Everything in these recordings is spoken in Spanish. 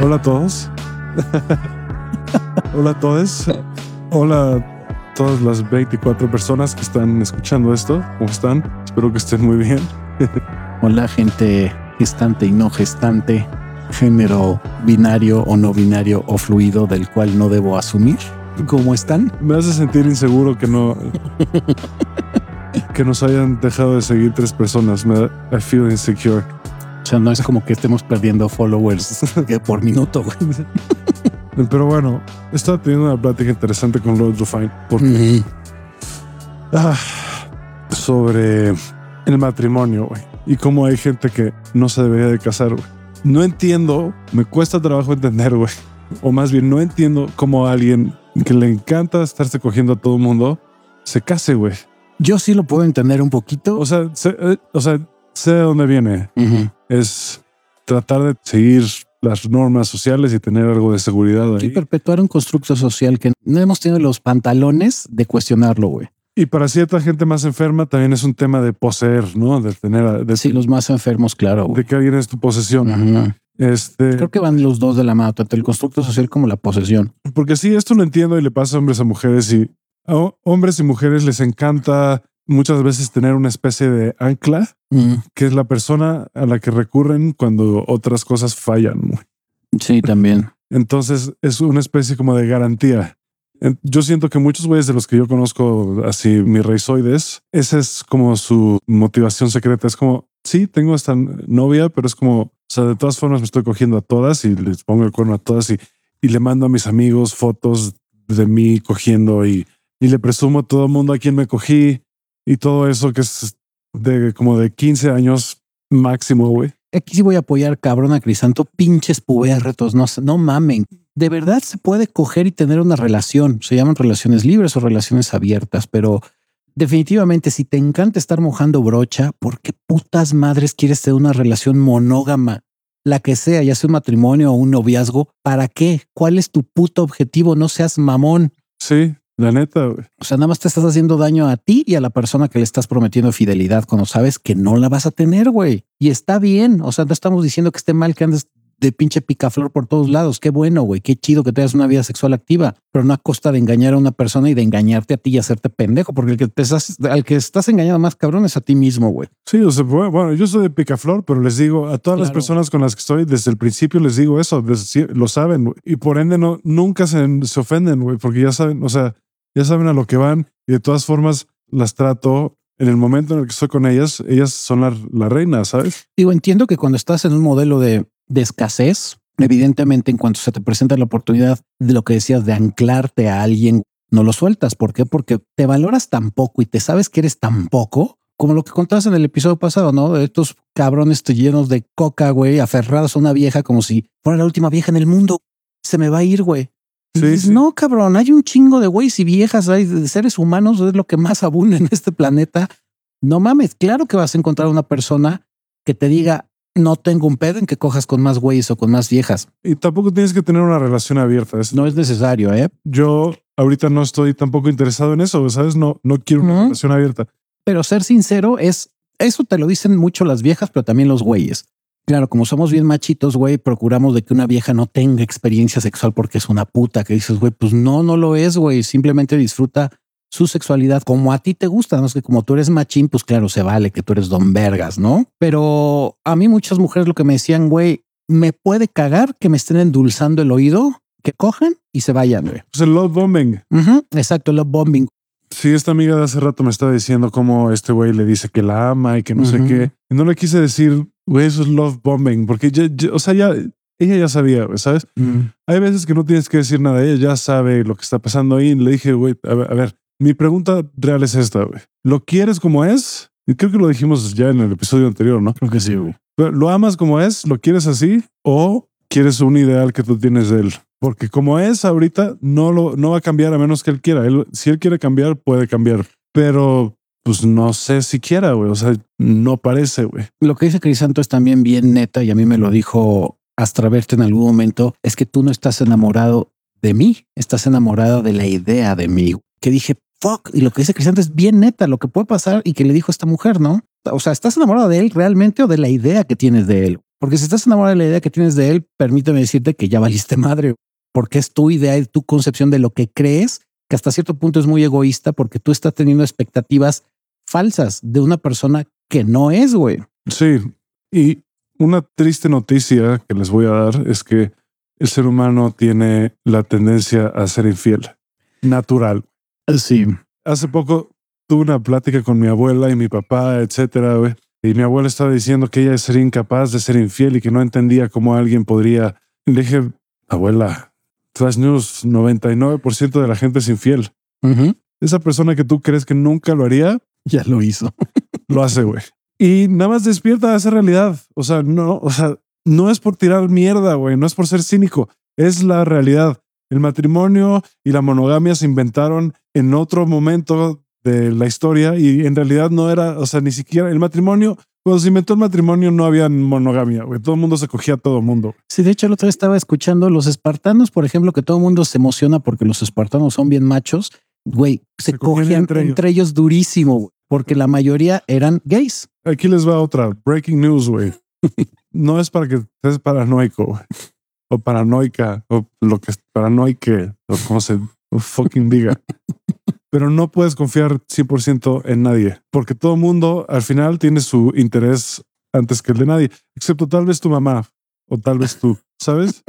Hola a todos. Hola a todos. Hola a todas las 24 personas que están escuchando esto. ¿Cómo están? Espero que estén muy bien. Hola, gente gestante y no gestante, género binario o no binario o fluido del cual no debo asumir. ¿Cómo están? Me hace sentir inseguro que no que nos hayan dejado de seguir tres personas. Me I feel insecure. O sea, no es como que estemos perdiendo followers por minuto. güey. Pero bueno, estaba teniendo una plática interesante con Lord Rufine porque ah, sobre el matrimonio güey, y cómo hay gente que no se debería de casar. güey. No entiendo, me cuesta trabajo entender, güey. O más bien, no entiendo cómo alguien que le encanta estarse cogiendo a todo el mundo se case, güey. Yo sí lo puedo entender un poquito. O sea, sé, eh, o sea, sé de dónde viene. Ujú. Es tratar de seguir las normas sociales y tener algo de seguridad Y perpetuar un constructo social que no hemos tenido los pantalones de cuestionarlo, güey. Y para cierta gente más enferma también es un tema de poseer, ¿no? De tener, de, Sí, los más enfermos, claro. de güey. que alguien es tu posesión. Este, Creo que van los dos de la mano, tanto el constructo social como la posesión. porque sí, esto lo entiendo y le pasa a hombres a mujeres y a ho- hombres y mujeres les encanta muchas veces tener una especie de ancla Mm, que es la persona a la que recurren cuando otras cosas fallan. Sí, también. Entonces es una especie como de garantía. Yo siento que muchos güeyes de los que yo conozco, así mis reisoides, esa es como su motivación secreta. Es como, sí, tengo esta novia, pero es como, o sea, de todas formas me estoy cogiendo a todas y les pongo el cuerno a todas y, y le mando a mis amigos fotos de mí cogiendo y, y le presumo a todo el mundo a quien me cogí y todo eso que es de como de 15 años máximo, güey. Aquí sí voy a apoyar cabrón a Crisanto, pinches pubertos, no, no mamen. De verdad se puede coger y tener una relación. Se llaman relaciones libres o relaciones abiertas, pero definitivamente si te encanta estar mojando brocha, ¿por qué putas madres quieres tener una relación monógama? La que sea, ya sea un matrimonio o un noviazgo, ¿para qué? ¿Cuál es tu puto objetivo? No seas mamón. Sí, la neta, güey. O sea, nada más te estás haciendo daño a ti y a la persona que le estás prometiendo fidelidad cuando sabes que no la vas a tener, güey. Y está bien. O sea, no estamos diciendo que esté mal que andes de pinche picaflor por todos lados. Qué bueno, güey. Qué chido que tengas una vida sexual activa, pero no a costa de engañar a una persona y de engañarte a ti y hacerte pendejo, porque el que te estás, al que estás engañando más cabrón es a ti mismo, güey. Sí, o sea, bueno, yo soy de Picaflor, pero les digo a todas las personas con las que estoy desde el principio les digo eso, sie- lo saben güey. y por ende no nunca se, se ofenden, güey, porque ya saben, o sea, ya saben a lo que van y de todas formas las trato en el momento en el que estoy con ellas, ellas son la, la reina, ¿sabes? Digo, entiendo que cuando estás en un modelo de, de escasez, evidentemente en cuanto se te presenta la oportunidad de lo que decías de anclarte a alguien, no lo sueltas. ¿Por qué? Porque te valoras tan poco y te sabes que eres tan poco, como lo que contabas en el episodio pasado, ¿no? De estos cabrones llenos de coca, güey, aferrados a una vieja como si fuera la última vieja en el mundo. Se me va a ir, güey. Y Sí, dices, sí. No, cabrón, hay un chingo de güeyes y viejas, hay de seres humanos, es lo que más abunda en este planeta. No mames, claro que vas a encontrar una persona que te diga, no tengo un pedo en que cojas con más güeyes o con más viejas. Y tampoco tienes que tener una relación abierta. es- No es necesario, ¿eh? Yo ahorita no estoy tampoco interesado en eso, ¿sabes? No, no quiero una relación abierta. Pero ser sincero es, eso te lo dicen mucho las viejas, pero también los güeyes. Claro, como somos bien machitos, güey, procuramos de que una vieja no tenga experiencia sexual porque es una puta, que dices, güey, pues no, no lo es, güey, simplemente disfruta su sexualidad como a ti te gusta, no es que como tú eres machín, pues claro, se vale que tú eres don vergas, ¿no? Pero a mí muchas mujeres lo que me decían, güey, me puede cagar que me estén endulzando el oído, que cojan y se vayan, güey. Pues el love bombing. Ujú, Exacto, love bombing. Sí, esta amiga de hace rato me estaba diciendo cómo este güey le dice que la ama y que no sé qué. Y no le quise decir, güey, eso es love bombing, porque ya, ya- o sea, ya ella ya sabía, güey, ¿sabes? Hay veces que no tienes que decir nada, ella ya sabe lo que está pasando ahí. Y le dije, güey, a ver, a ver, mi pregunta real es esta, güey. ¿Lo quieres como es? Y creo que lo dijimos ya en el episodio anterior, ¿no? Creo que sí, güey. Pero, ¿Lo amas como es? ¿Lo quieres así? ¿O quieres un ideal que tú tienes de él? Porque como es ahorita, no lo no va a cambiar a menos que él quiera. Él, si él quiere cambiar, puede cambiar. Pero pues no sé si quiera, güey. O sea, no parece, güey. Lo que dice Crisanto es también bien neta y a mí me lo dijo Astra Verte en algún momento, es que tú no estás enamorado de mí, estás enamorado de la idea de mí. Que dije, fuck, y lo que dice Crisanto es bien neta, lo que puede pasar y que le dijo esta mujer, ¿no? O sea, ¿estás enamorado de él realmente o de la idea que tienes de él? Porque si estás enamorado de la idea que tienes de él, permíteme decirte que ya valiste madre, porque es tu idea y tu concepción de lo que crees, que hasta cierto punto es muy egoísta porque tú estás teniendo expectativas falsas de una persona que no es, güey. Sí. Y una triste noticia que les voy a dar es que el ser humano tiene la tendencia a ser infiel. Natural. Sí. Hace poco tuve una plática con mi abuela y mi papá, etcétera, güey. Y mi abuela estaba diciendo que ella sería incapaz de ser infiel y que no entendía cómo alguien podría. Le dije, abuela, Trash News, 99% de la gente es infiel. Esa persona que tú crees que nunca lo haría, ya lo hizo. lo hace, güey. Y nada más despierta esa realidad. O sea, no, o sea, no es por tirar mierda, güey, no es por ser cínico, es la realidad. El matrimonio y la monogamia se inventaron en otro momento de la historia y en realidad no era, o sea, ni siquiera el matrimonio, cuando se inventó el matrimonio no había monogamia, güey, todo el mundo se cogía a todo el mundo. Sí, de hecho el otro día estaba escuchando los espartanos, por ejemplo, que todo el mundo se emociona porque los espartanos son bien machos, güey, se, cogían entre, ellos. durísimo, porque la mayoría eran gays. Aquí les va otra, breaking news, güey. no es para que estés paranoico o paranoica o lo que es paranoique o como se fucking diga. Pero no puedes confiar 100% en nadie porque todo el mundo al final tiene su interés antes que el de nadie, excepto tal vez tu mamá o tal vez tú, ¿sabes?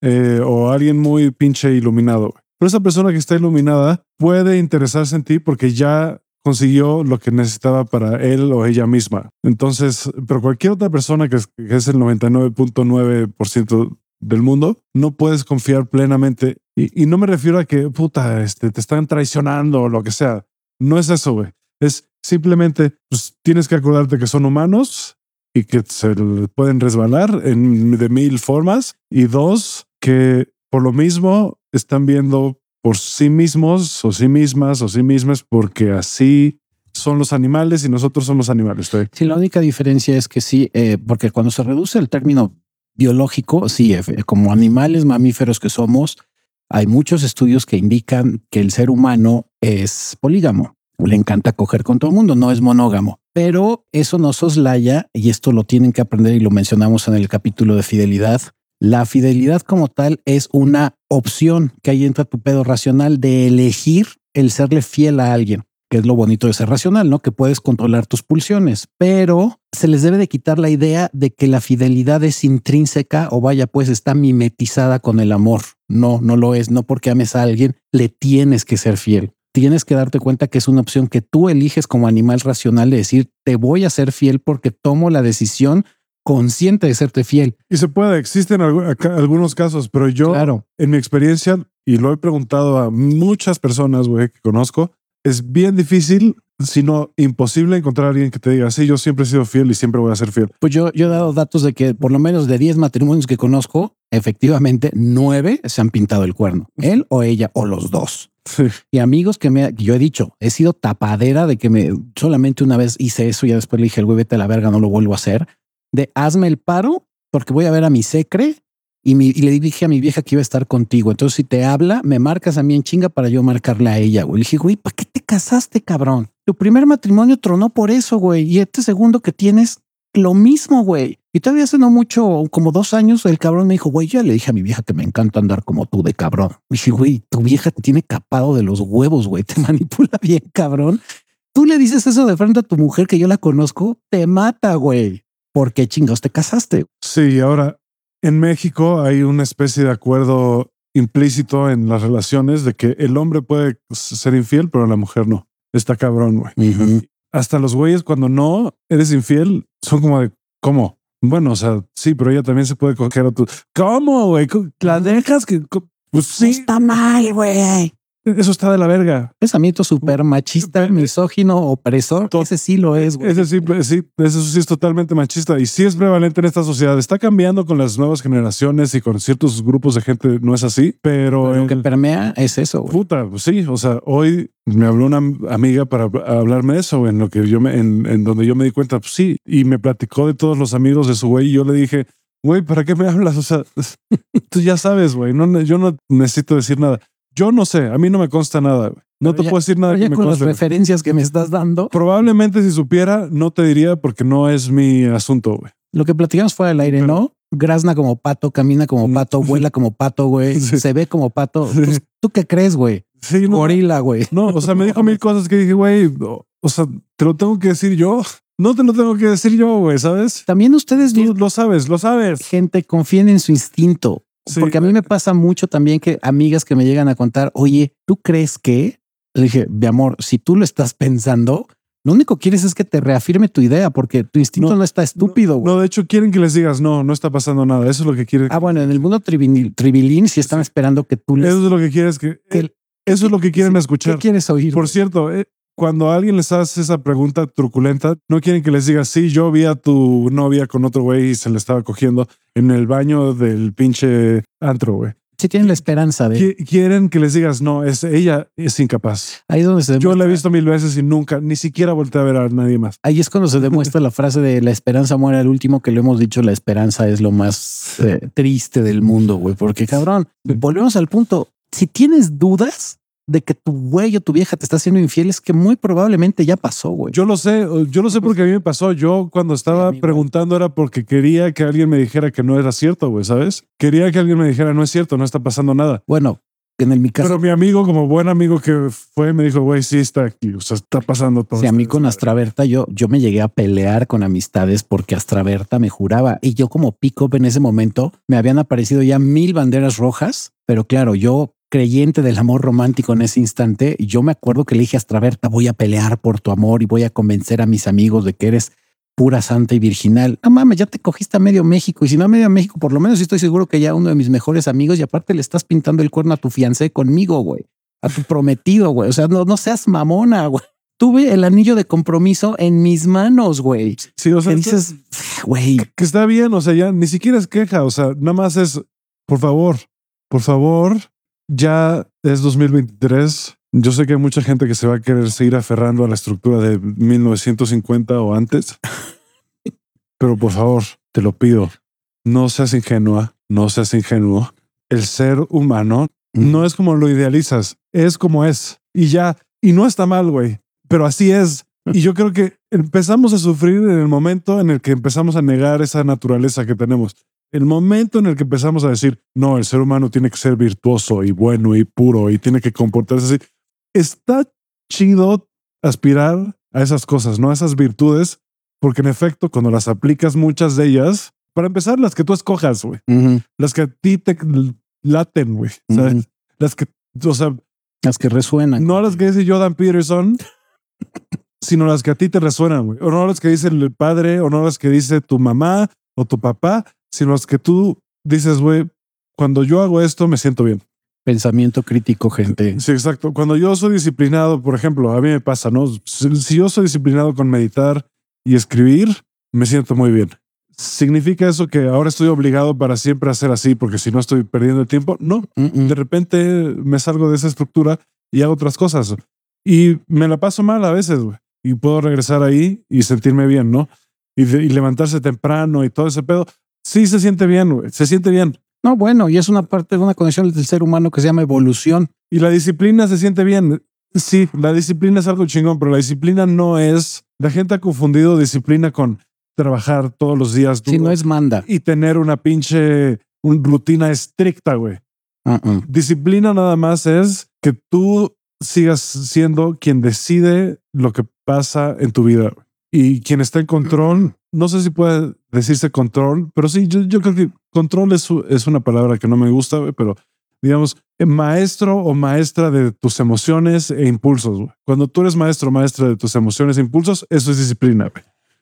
Eh, o alguien muy pinche iluminado. Pero esa persona que está iluminada puede interesarse en ti porque ya consiguió lo que necesitaba para él o ella misma. Entonces, pero cualquier otra persona que es, el 99.9% del mundo, no puedes confiar plenamente. Y, no me refiero a que, puta, este, te están traicionando o lo que sea. No es eso, güey. Es simplemente, pues tienes que acordarte que son humanos y que se pueden resbalar en, de mil formas. Y dos, que por lo mismo están viendo por sí mismos o sí mismas o sí mismas porque así son los animales y nosotros somos animales. Sí, la única diferencia es que sí, eh, porque cuando se reduce el término biológico, sí, como animales mamíferos que somos, hay muchos estudios que indican que el ser humano es polígamo. Le encanta coger con todo el mundo, no es monógamo. Pero eso no soslaya, y esto lo tienen que aprender y lo mencionamos en el capítulo de fidelidad, la fidelidad como tal es una opción que ahí entra tu pedo racional de elegir el serle fiel a alguien, que es lo bonito de ser racional, ¿no? Que puedes controlar tus pulsiones, pero se les debe de quitar la idea de que la fidelidad es intrínseca o vaya, pues está mimetizada con el amor. No, no lo es. No porque ames a alguien, le tienes que ser fiel. Tienes que darte cuenta que es una opción que tú eliges como animal racional de decir, te voy a ser fiel porque tomo la decisión consciente de serte fiel. Y se puede, existen algunos casos, pero yo, claro. en mi experiencia, y lo he preguntado a muchas personas güey, que conozco, es bien difícil, si no imposible, encontrar a alguien que te diga, sí, yo siempre he sido fiel y siempre voy a ser fiel. Pues yo, yo he dado datos de que por lo menos de 10 matrimonios que conozco, efectivamente, nueve se han pintado el cuerno, él o ella o los dos. Y amigos que me yo he dicho, he sido tapadera de que me solamente una vez hice eso y ya después le dije, el güey, vete a la verga, no lo vuelvo a hacer de hazme el paro porque voy a ver a mi secre y, le dije a mi vieja que iba a estar contigo. Entonces, si te habla, me marcas a mí en chinga para yo marcarle a ella. Güey. Le dije, güey, ¿para qué casaste, cabrón? Tu primer matrimonio tronó por eso, güey. Y este segundo que tienes, lo mismo, güey. Y todavía hace no mucho, como dos años, el cabrón me dijo, güey, ya le dije a mi vieja que me encanta andar como tú de cabrón. Me dije, güey, tu vieja te tiene capado de los huevos, güey. Te manipula bien, cabrón. Tú le dices eso de frente a tu mujer que yo la conozco, te mata, güey. ¿por qué chingados te casaste? Sí, ahora en México hay una especie de acuerdo implícito en las relaciones de que el hombre puede ser infiel, pero la mujer no. Está cabrón, güey. Hasta los güeyes cuando no eres infiel son como de, ¿cómo? Bueno, o sea, sí, pero ella también se puede coger a tu... ¿Cómo, güey? La dejas que... Pues sí. Está mal, güey. Eso está de la verga. Pensamiento súper machista, misógino, opresor. Ese sí lo es. Güey. Ese sí, sí, eso sí es totalmente machista y sí es prevalente en esta sociedad. Está cambiando con las nuevas generaciones y con ciertos grupos de gente. No es así, pero, lo que permea es eso. Puta, pues sí. O sea, hoy me habló una amiga para hablarme de eso, en lo que yo me, en, donde yo me di cuenta, pues sí, y me platicó de todos los amigos de su güey y yo le dije, güey, ¿para qué me hablas? O sea, tú ya sabes, güey, no, yo no necesito decir nada. Yo no sé, a mí no me consta nada. No te puedo decir nada que me con las referencias que me estás dando. Probablemente si supiera, no te diría porque no es mi asunto. Güey. Lo que platicamos fuera del aire, Pero- ¿no? Grazna como pato, camina como Mm. pato, vuela como pato, güey. Sí. Se ve como pato. Pues, ¿Tú qué crees, güey? Sí, no, Gorila, güey. no, o sea, me dijo mil cosas que dije, güey, o, o sea, te lo tengo que decir yo. No te lo tengo que decir yo, güey, ¿sabes? También ustedes, Tú lo sabes, lo sabes. gente, confíen en su instinto. Sí. Porque a mí me pasa mucho también que amigas que me llegan a contar, oye, ¿tú crees que? Le dije, mi amor, si tú lo estás pensando, lo único que quieres es que te reafirme tu idea porque tu instinto no, No, está estúpido. No, de hecho, quieren que les digas, no, no está pasando nada. Eso es lo que quieren. Ah, bueno, en el mundo trivinil- tribilín sí están esperando que tú les... Eso es lo que quieres que. que el- Eso es lo que quieren ¿Qué escuchar. quieres oír? Por cierto, eh, cuando alguien les hace esa pregunta truculenta, no quieren que les digas, sí, yo vi a tu novia con otro güey y se le estaba cogiendo en el baño del pinche antro, güey. Sí tienen la esperanza de... Qui- Quieren que les digas, no, es ella es incapaz. Ahí es donde se Yo la he visto mil veces y nunca, ni siquiera volteé a ver a nadie más. Ahí es cuando se demuestra la frase de la esperanza muere al último, que lo hemos dicho, la esperanza es lo más eh, triste del mundo, güey. Porque cabrón, volvemos al punto. Si tienes dudas de que tu güey o tu vieja te está haciendo infiel, es que muy probablemente ya pasó, güey. Yo lo sé, yo lo sé porque a mí me pasó. Yo cuando estaba preguntando era porque quería que alguien me dijera que no era cierto, güey, ¿sabes? Quería que alguien me dijera, no es cierto, no está pasando nada. Bueno, en el mi caso, Pero mi amigo, como buen amigo que fue, me dijo, güey, sí está aquí, o sea, está pasando todo. si a esto". mí con Astraberta, yo, yo me llegué a pelear con amistades porque Astraberta me juraba y yo como pick up en ese momento me habían aparecido ya mil banderas rojas, pero claro, yo creyente del amor romántico en ese instante, yo me acuerdo que le dije a Astraberta, voy a pelear por tu amor y voy a convencer a mis amigos de que eres pura santa y virginal. No mames, ya te cogiste a medio México y si no a medio México, por lo menos estoy seguro que ya uno de mis mejores amigos y aparte le estás pintando el cuerno a tu fiancé conmigo, güey, a tu prometido, güey. O sea, no, no seas mamona, güey. Tuve el anillo de compromiso en mis manos, güey. Sí, o sea, Que dices, güey, que está bien, o sea, ya ni siquiera es queja, o sea, nada más es, por favor, por favor, ya es 2023. Yo sé que hay mucha gente que se va a querer seguir aferrando a la estructura de 1950 o antes, pero por favor, te lo pido, no seas ingenua, no seas ingenuo. El ser humano no es como lo idealizas, es como es y ya, y no está mal, güey, pero así es. Y yo creo que empezamos a sufrir en el momento en el que empezamos a negar esa naturaleza que tenemos. El momento en el que empezamos a decir, no, el ser humano tiene que ser virtuoso y bueno y puro y tiene que comportarse así. Está chido aspirar a esas cosas, no a esas virtudes, porque en efecto, cuando las aplicas, muchas de ellas, para empezar, las que tú escojas, güey, ujú, las que a ti te laten, güey, ¿sabes? Ujú. Las que, o sea, las que resuenan. no las que dice Jordan Peterson, sino las que a ti te resuenan, güey. O no las que dice el padre, o no las que dice tu mamá o tu papá, sino las que tú dices, güey, cuando yo hago esto me siento bien. Pensamiento crítico, gente. Sí, exacto. Cuando yo soy disciplinado, por ejemplo, a mí me pasa, ¿no? Si, yo soy disciplinado con meditar y escribir, me siento muy bien. ¿Significa eso que ahora estoy obligado para siempre a ser así porque si no estoy perdiendo el tiempo? No, de repente me salgo de esa estructura y hago otras cosas. Y me la paso mal a veces, güey. Y puedo regresar ahí y sentirme bien, ¿no? Y, de- y levantarse temprano y todo ese pedo. Sí se siente bien, güey. Se siente bien. No, bueno, y es una parte de una condición del ser humano que se llama evolución. Y la disciplina se siente bien. Sí, la disciplina es algo chingón, pero la disciplina no es... La gente ha confundido disciplina con trabajar todos los días duro no es manda. y tener una pinche un rutina estricta, güey. Uh -uh. Disciplina nada más es que tú sigas siendo quien decide lo que pasa en tu vida y quien está en control. No sé si puede decirse control, pero sí, yo, yo creo que control es, es una palabra que no me gusta, pero digamos, maestro o maestra de tus emociones e impulsos. Cuando tú eres maestro o maestra de tus emociones e impulsos, eso es disciplina.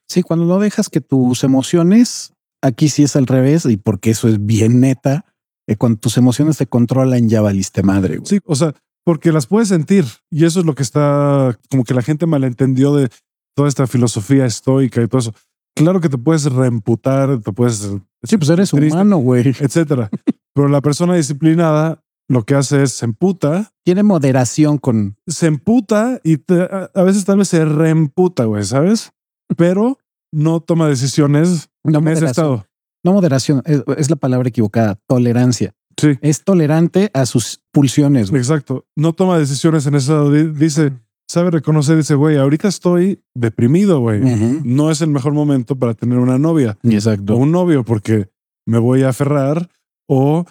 Sí, cuando no dejas que tus emociones, aquí sí es al revés, y porque eso es bien neta, eh, cuando tus emociones te controlan, ya valiste madre. Sí, o sea, porque las puedes sentir y eso es lo que está como que la gente malentendió de toda esta filosofía estoica y todo eso. Claro que te puedes reemputar, te puedes, Sí, pues eres triste, humano, güey. etcétera. Pero la persona disciplinada lo que hace es se emputa, Tiene moderación con se emputa y te- a, veces tal vez se reemputa, güey, ¿sabes? Pero no toma decisiones no en ese estado. No moderación, es, es la palabra equivocada. Tolerancia. Sí, Es tolerante a sus pulsiones. güey. exacto. No toma decisiones en ese estado. Di- Dice, sabe reconocer, dice, güey, ahorita estoy deprimido, güey. No es el mejor momento para tener una novia o Exacto. un novio porque me voy a aferrar o,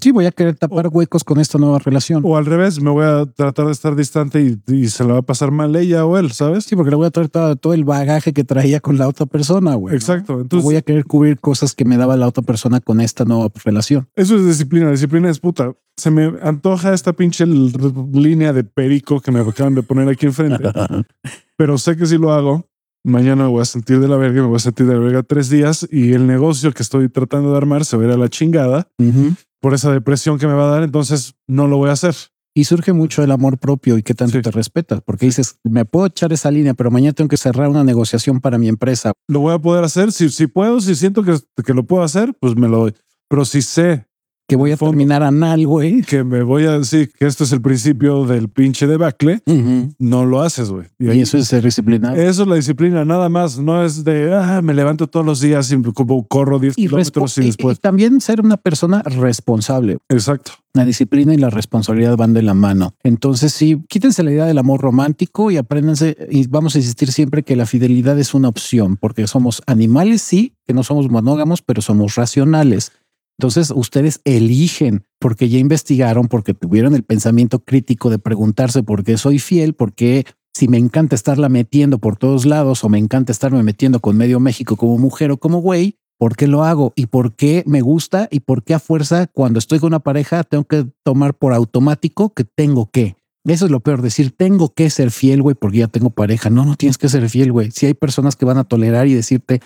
Sí, voy a querer tapar huecos con esta nueva relación. o al revés, me voy a tratar de estar distante y, y se la va a pasar mal ella o él, ¿sabes? Sí, porque le voy a traer todo, todo el bagaje que traía con la otra persona, güey. Exacto. No Entonces, voy a querer cubrir cosas que me daba la otra persona con esta nueva relación. eso es disciplina. Disciplina es puta. Se me antoja esta pinche línea de perico que me acaban de poner aquí enfrente, pero sé que si lo hago, mañana me voy a sentir de la verga, me voy a sentir de la verga tres días y el negocio que estoy tratando de armar se a la chingada por esa depresión que me va a dar. Entonces no lo voy a hacer. Y surge mucho el amor propio y qué tanto Sí. te respetas, porque dices, me puedo echar esa línea, pero mañana tengo que cerrar una negociación para mi empresa. Lo voy a poder hacer. Si, si puedo, si siento que, que lo puedo hacer, pues me lo doy. Pero si sé Que voy a Fondo. terminar anal, güey. que me voy a decir que esto es el principio del pinche debacle, no lo haces, güey. Y Y eso es ser disciplinado. Eso es la disciplina, nada más. No es de ah, me levanto todos los días y como corro 10 y, kilómetros y y- después. y también ser una persona responsable. Exacto. La disciplina y la responsabilidad van de la mano. Entonces, sí, quítense la idea del amor romántico y apréndanse. Y vamos a insistir siempre que la fidelidad es una opción, porque somos animales, sí, que no somos monógamos, pero somos racionales. Entonces, ustedes eligen porque ya investigaron, porque tuvieron el pensamiento crítico de preguntarse por qué soy fiel, por qué si me encanta estarla metiendo por todos lados o me encanta estarme metiendo con medio México como mujer o como güey, ¿por qué lo hago? ¿Y por qué me gusta? ¿Y por qué a fuerza cuando estoy con una pareja tengo que tomar por automático que tengo que? Eso es lo peor, decir tengo que ser fiel, güey, porque ya tengo pareja. No, no tienes que ser fiel, güey. Si hay personas que van a tolerar y decirte,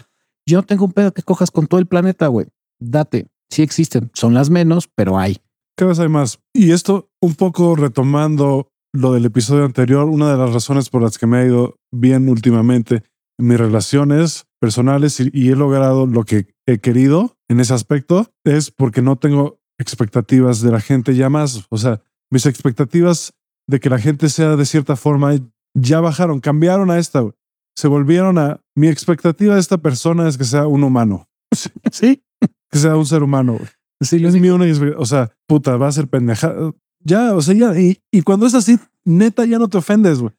yo no tengo un pedo que cojas con todo el planeta, güey. Date. Sí existen, son las menos, pero hay. Cada vez hay más. Y esto, un poco retomando lo del episodio anterior, una de las razones por las que me ha ido bien últimamente en mis relaciones personales y, y he logrado lo que he querido en ese aspecto es porque no tengo expectativas de la gente ya más. O sea, mis expectativas de que la gente sea de cierta forma ya bajaron, cambiaron a esta. Se volvieron a mi expectativa de esta persona es que sea un humano, Sí, que sea un ser humano. güey. sí, lo Es mi única, o sea, puta, va a ser pendeja. Ya, o sea, ya, y, y cuando es así, neta, ya no te ofendes, güey.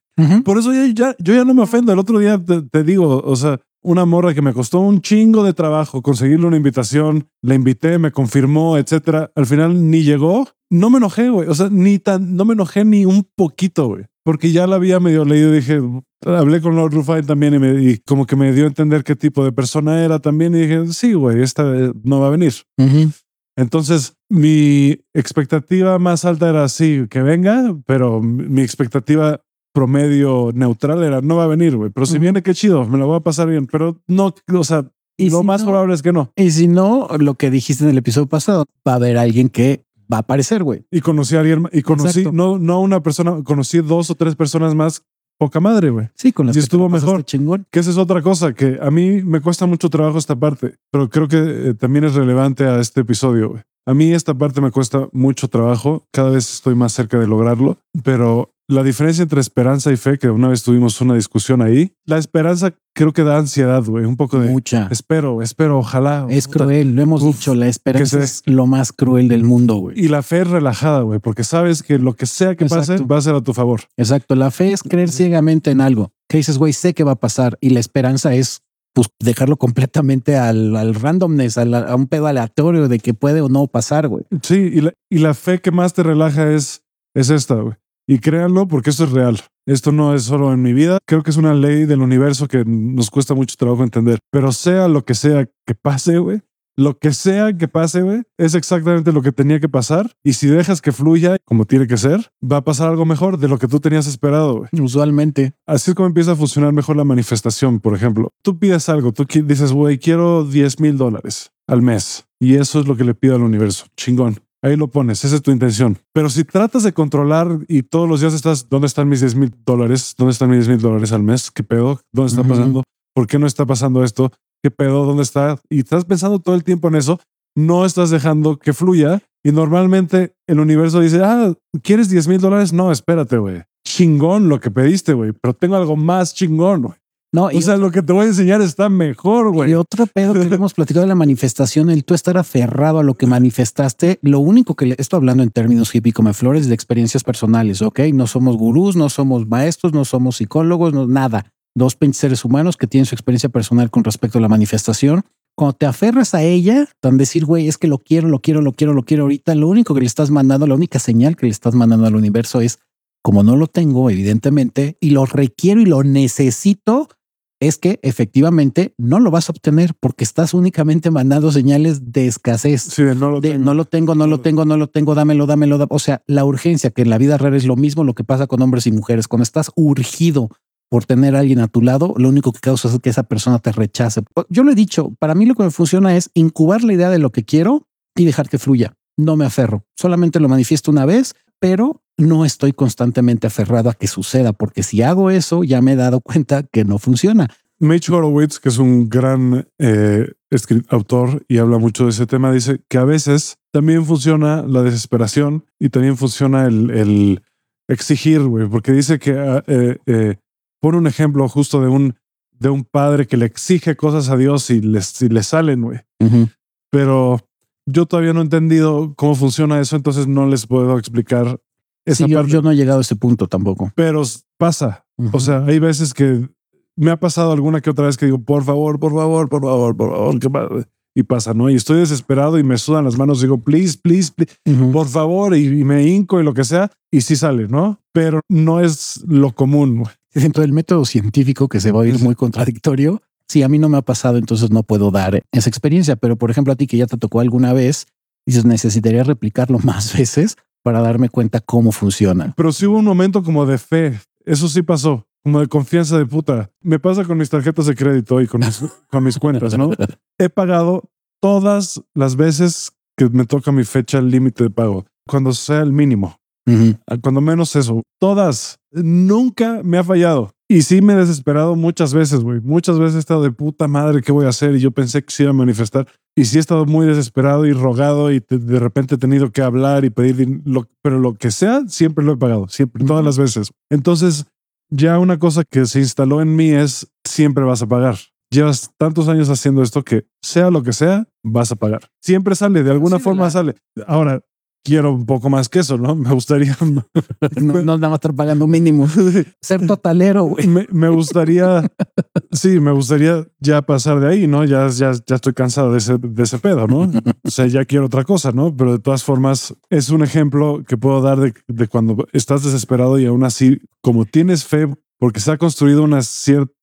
Por eso ya, ya, yo ya no me ofendo. El otro día te, te digo, o sea, una morra que me costó un chingo de trabajo conseguirle una invitación, la invité, me confirmó, etcétera. Al final ni llegó. No me enojé, güey. O sea, ni tan, no me enojé ni un poquito, güey. Porque ya la había medio leído. Dije, hablé con Lord Rufine también y, me, y como que me dio a entender qué tipo de persona era también. Y dije, sí, güey, esta eh, no va a venir. Ujú. Entonces, mi expectativa más alta era sí, que venga, pero mi expectativa promedio neutral era no va a venir, güey. Pero si Ujú. viene, qué chido, me lo voy a pasar bien. Pero no, o sea, Y lo si más no- probable es que no. Y si no, lo que dijiste en el episodio pasado, va a haber alguien que va a aparecer, güey. Y conocí a alguien, y conocí, Exacto. no, no a una persona, conocí dos o tres personas más, poca madre, güey. Sí, con las Y que estuvo mejor. chingón. Que esa es otra cosa que a mí me cuesta mucho trabajo esta parte, pero creo que eh, también es relevante a este episodio. güey. A mí esta parte me cuesta mucho trabajo, cada vez estoy más cerca de lograrlo, pero la diferencia entre esperanza y fe, que una vez tuvimos una discusión ahí, la esperanza creo que da ansiedad, güey, un poco de Mucha. espero, espero, ojalá. Es puta. cruel, lo hemos Uf, dicho, la esperanza es lo más cruel del mundo, güey. Y la fe es relajada, güey, porque sabes que lo que sea que pase Exacto. va a ser a tu favor. Exacto, la fe es creer ciegamente en algo. Que dices, güey, sé que va a pasar. Y la esperanza es pues dejarlo completamente al, al randomness, al- a un pedo aleatorio de que puede o no pasar, güey. Sí, y la, y la fe que más te relaja es, es esta, güey. Y créanlo porque esto es real. Esto no es solo en mi vida. Creo que es una ley del universo que nos cuesta mucho trabajo entender. Pero sea lo que sea que pase, güey. Lo que sea que pase, güey, es exactamente lo que tenía que pasar. Y si dejas que fluya como tiene que ser, va a pasar algo mejor de lo que tú tenías esperado, güey. Usualmente. Así es como empieza a funcionar mejor la manifestación. Por ejemplo, tú pides algo, tú dices, güey, quiero 10 mil dólares al mes. Y eso es lo que le pido al universo. Chingón. Ahí lo pones, esa es tu intención. Pero si tratas de controlar y todos los días estás, ¿dónde están mis 10 mil dólares? ¿Dónde están mis 10 mil dólares al mes? ¿Qué pedo? ¿Dónde está pasando? ¿Por qué no está pasando esto? ¿Qué pedo? ¿Dónde está? Y estás pensando todo el tiempo en eso. No estás dejando que fluya. Y normalmente el universo dice, ah, ¿quieres 10 mil dólares? No, espérate, güey. Chingón lo que pediste, güey. Pero tengo algo más chingón, güey. No, o sea, lo que te voy a enseñar está mejor, güey. Y otro pedo que hemos platicado de la manifestación, el tú estar aferrado a lo que manifestaste, lo único que esto hablando en términos hippie come flores de experiencias personales, ok? No somos gurús, no somos maestros, no somos psicólogos, no nada. Dos seres humanos que tienen su experiencia personal con respecto a la manifestación. Cuando te aferras a ella, tan decir, güey, es que lo quiero, lo quiero, lo quiero, lo quiero ahorita, lo único que le estás mandando, la única señal que le estás mandando al universo es, como no lo tengo, evidentemente, y lo requiero y lo necesito, es que efectivamente no lo vas a obtener porque estás únicamente mandando señales de escasez. Sí, no lo, tengo. no lo tengo, no lo tengo, no lo tengo, dámelo, dámelo. O sea, la urgencia que en la vida real es lo mismo lo que pasa con hombres y mujeres. Cuando estás urgido por tener a alguien a tu lado, lo único que causa es que esa persona te rechace. Yo lo he dicho, para mí lo que me funciona es incubar la idea de lo que quiero y dejar que fluya. No me aferro, solamente lo manifiesto una vez, pero no estoy constantemente aferrado a que suceda, porque si hago eso, ya me he dado cuenta que no funciona. Mitch Horowitz, que es un gran eh, autor y habla mucho de ese tema, dice que a veces también funciona la desesperación y también funciona el, exigir, güey, porque dice que ah, eh, eh, pone un ejemplo justo de un, de un padre que le exige cosas a Dios y le les salen, güey. Pero yo todavía no he entendido cómo funciona eso, entonces no les puedo explicar esa parte. Yo, no he llegado a ese punto tampoco. Pero pasa. O sea, hay veces que me ha pasado alguna que otra vez que digo, por favor, por favor, por favor, por favor, y pasa, ¿no? Y estoy desesperado y me sudan las manos, digo, please, please, por favor, y, me hinco y lo que sea, y sí sale, ¿no? Pero no es lo común. Dentro del método científico que se va a oír muy contradictorio, si a mí no me ha pasado, entonces no puedo dar esa experiencia. Pero por ejemplo, a ti que ya te tocó alguna vez, dices, necesitaría replicarlo más veces para darme cuenta cómo funciona. Pero sí hubo un momento como de fe. Eso sí pasó, como de confianza de puta. Me pasa con mis tarjetas de crédito y con mis, con mis cuentas, ¿no? He pagado todas las veces que me toca mi fecha límite de pago, cuando sea el mínimo. Cuando menos eso. Todas. Nunca me ha fallado. Y sí me he desesperado muchas veces, güey. Muchas veces he estado de puta madre, ¿qué voy a hacer? Y yo pensé que se iba a manifestar. Y sí he estado muy desesperado y rogado y de repente he tenido que hablar y pedir, lo, pero lo que sea, siempre lo he pagado, siempre, todas las veces. Entonces, ya una cosa que se instaló en mí es, siempre vas a pagar. Llevas tantos años haciendo esto que sea lo que sea, vas a pagar. Siempre sale, de alguna forma sale. Ahora, quiero un poco más que eso, ¿no? Me gustaría... no, no nada más estar pagando mínimo. Ser totalero, güey. Me, gustaría... sí, me gustaría ya pasar de ahí, ¿no? Ya, ya, ya estoy cansado de ese, de ese pedo, ¿no? O sea, ya quiero otra cosa, ¿no? Pero de todas formas, es un ejemplo que puedo dar de, de cuando estás desesperado y aún así, como tienes fe, porque se ha construido una cierta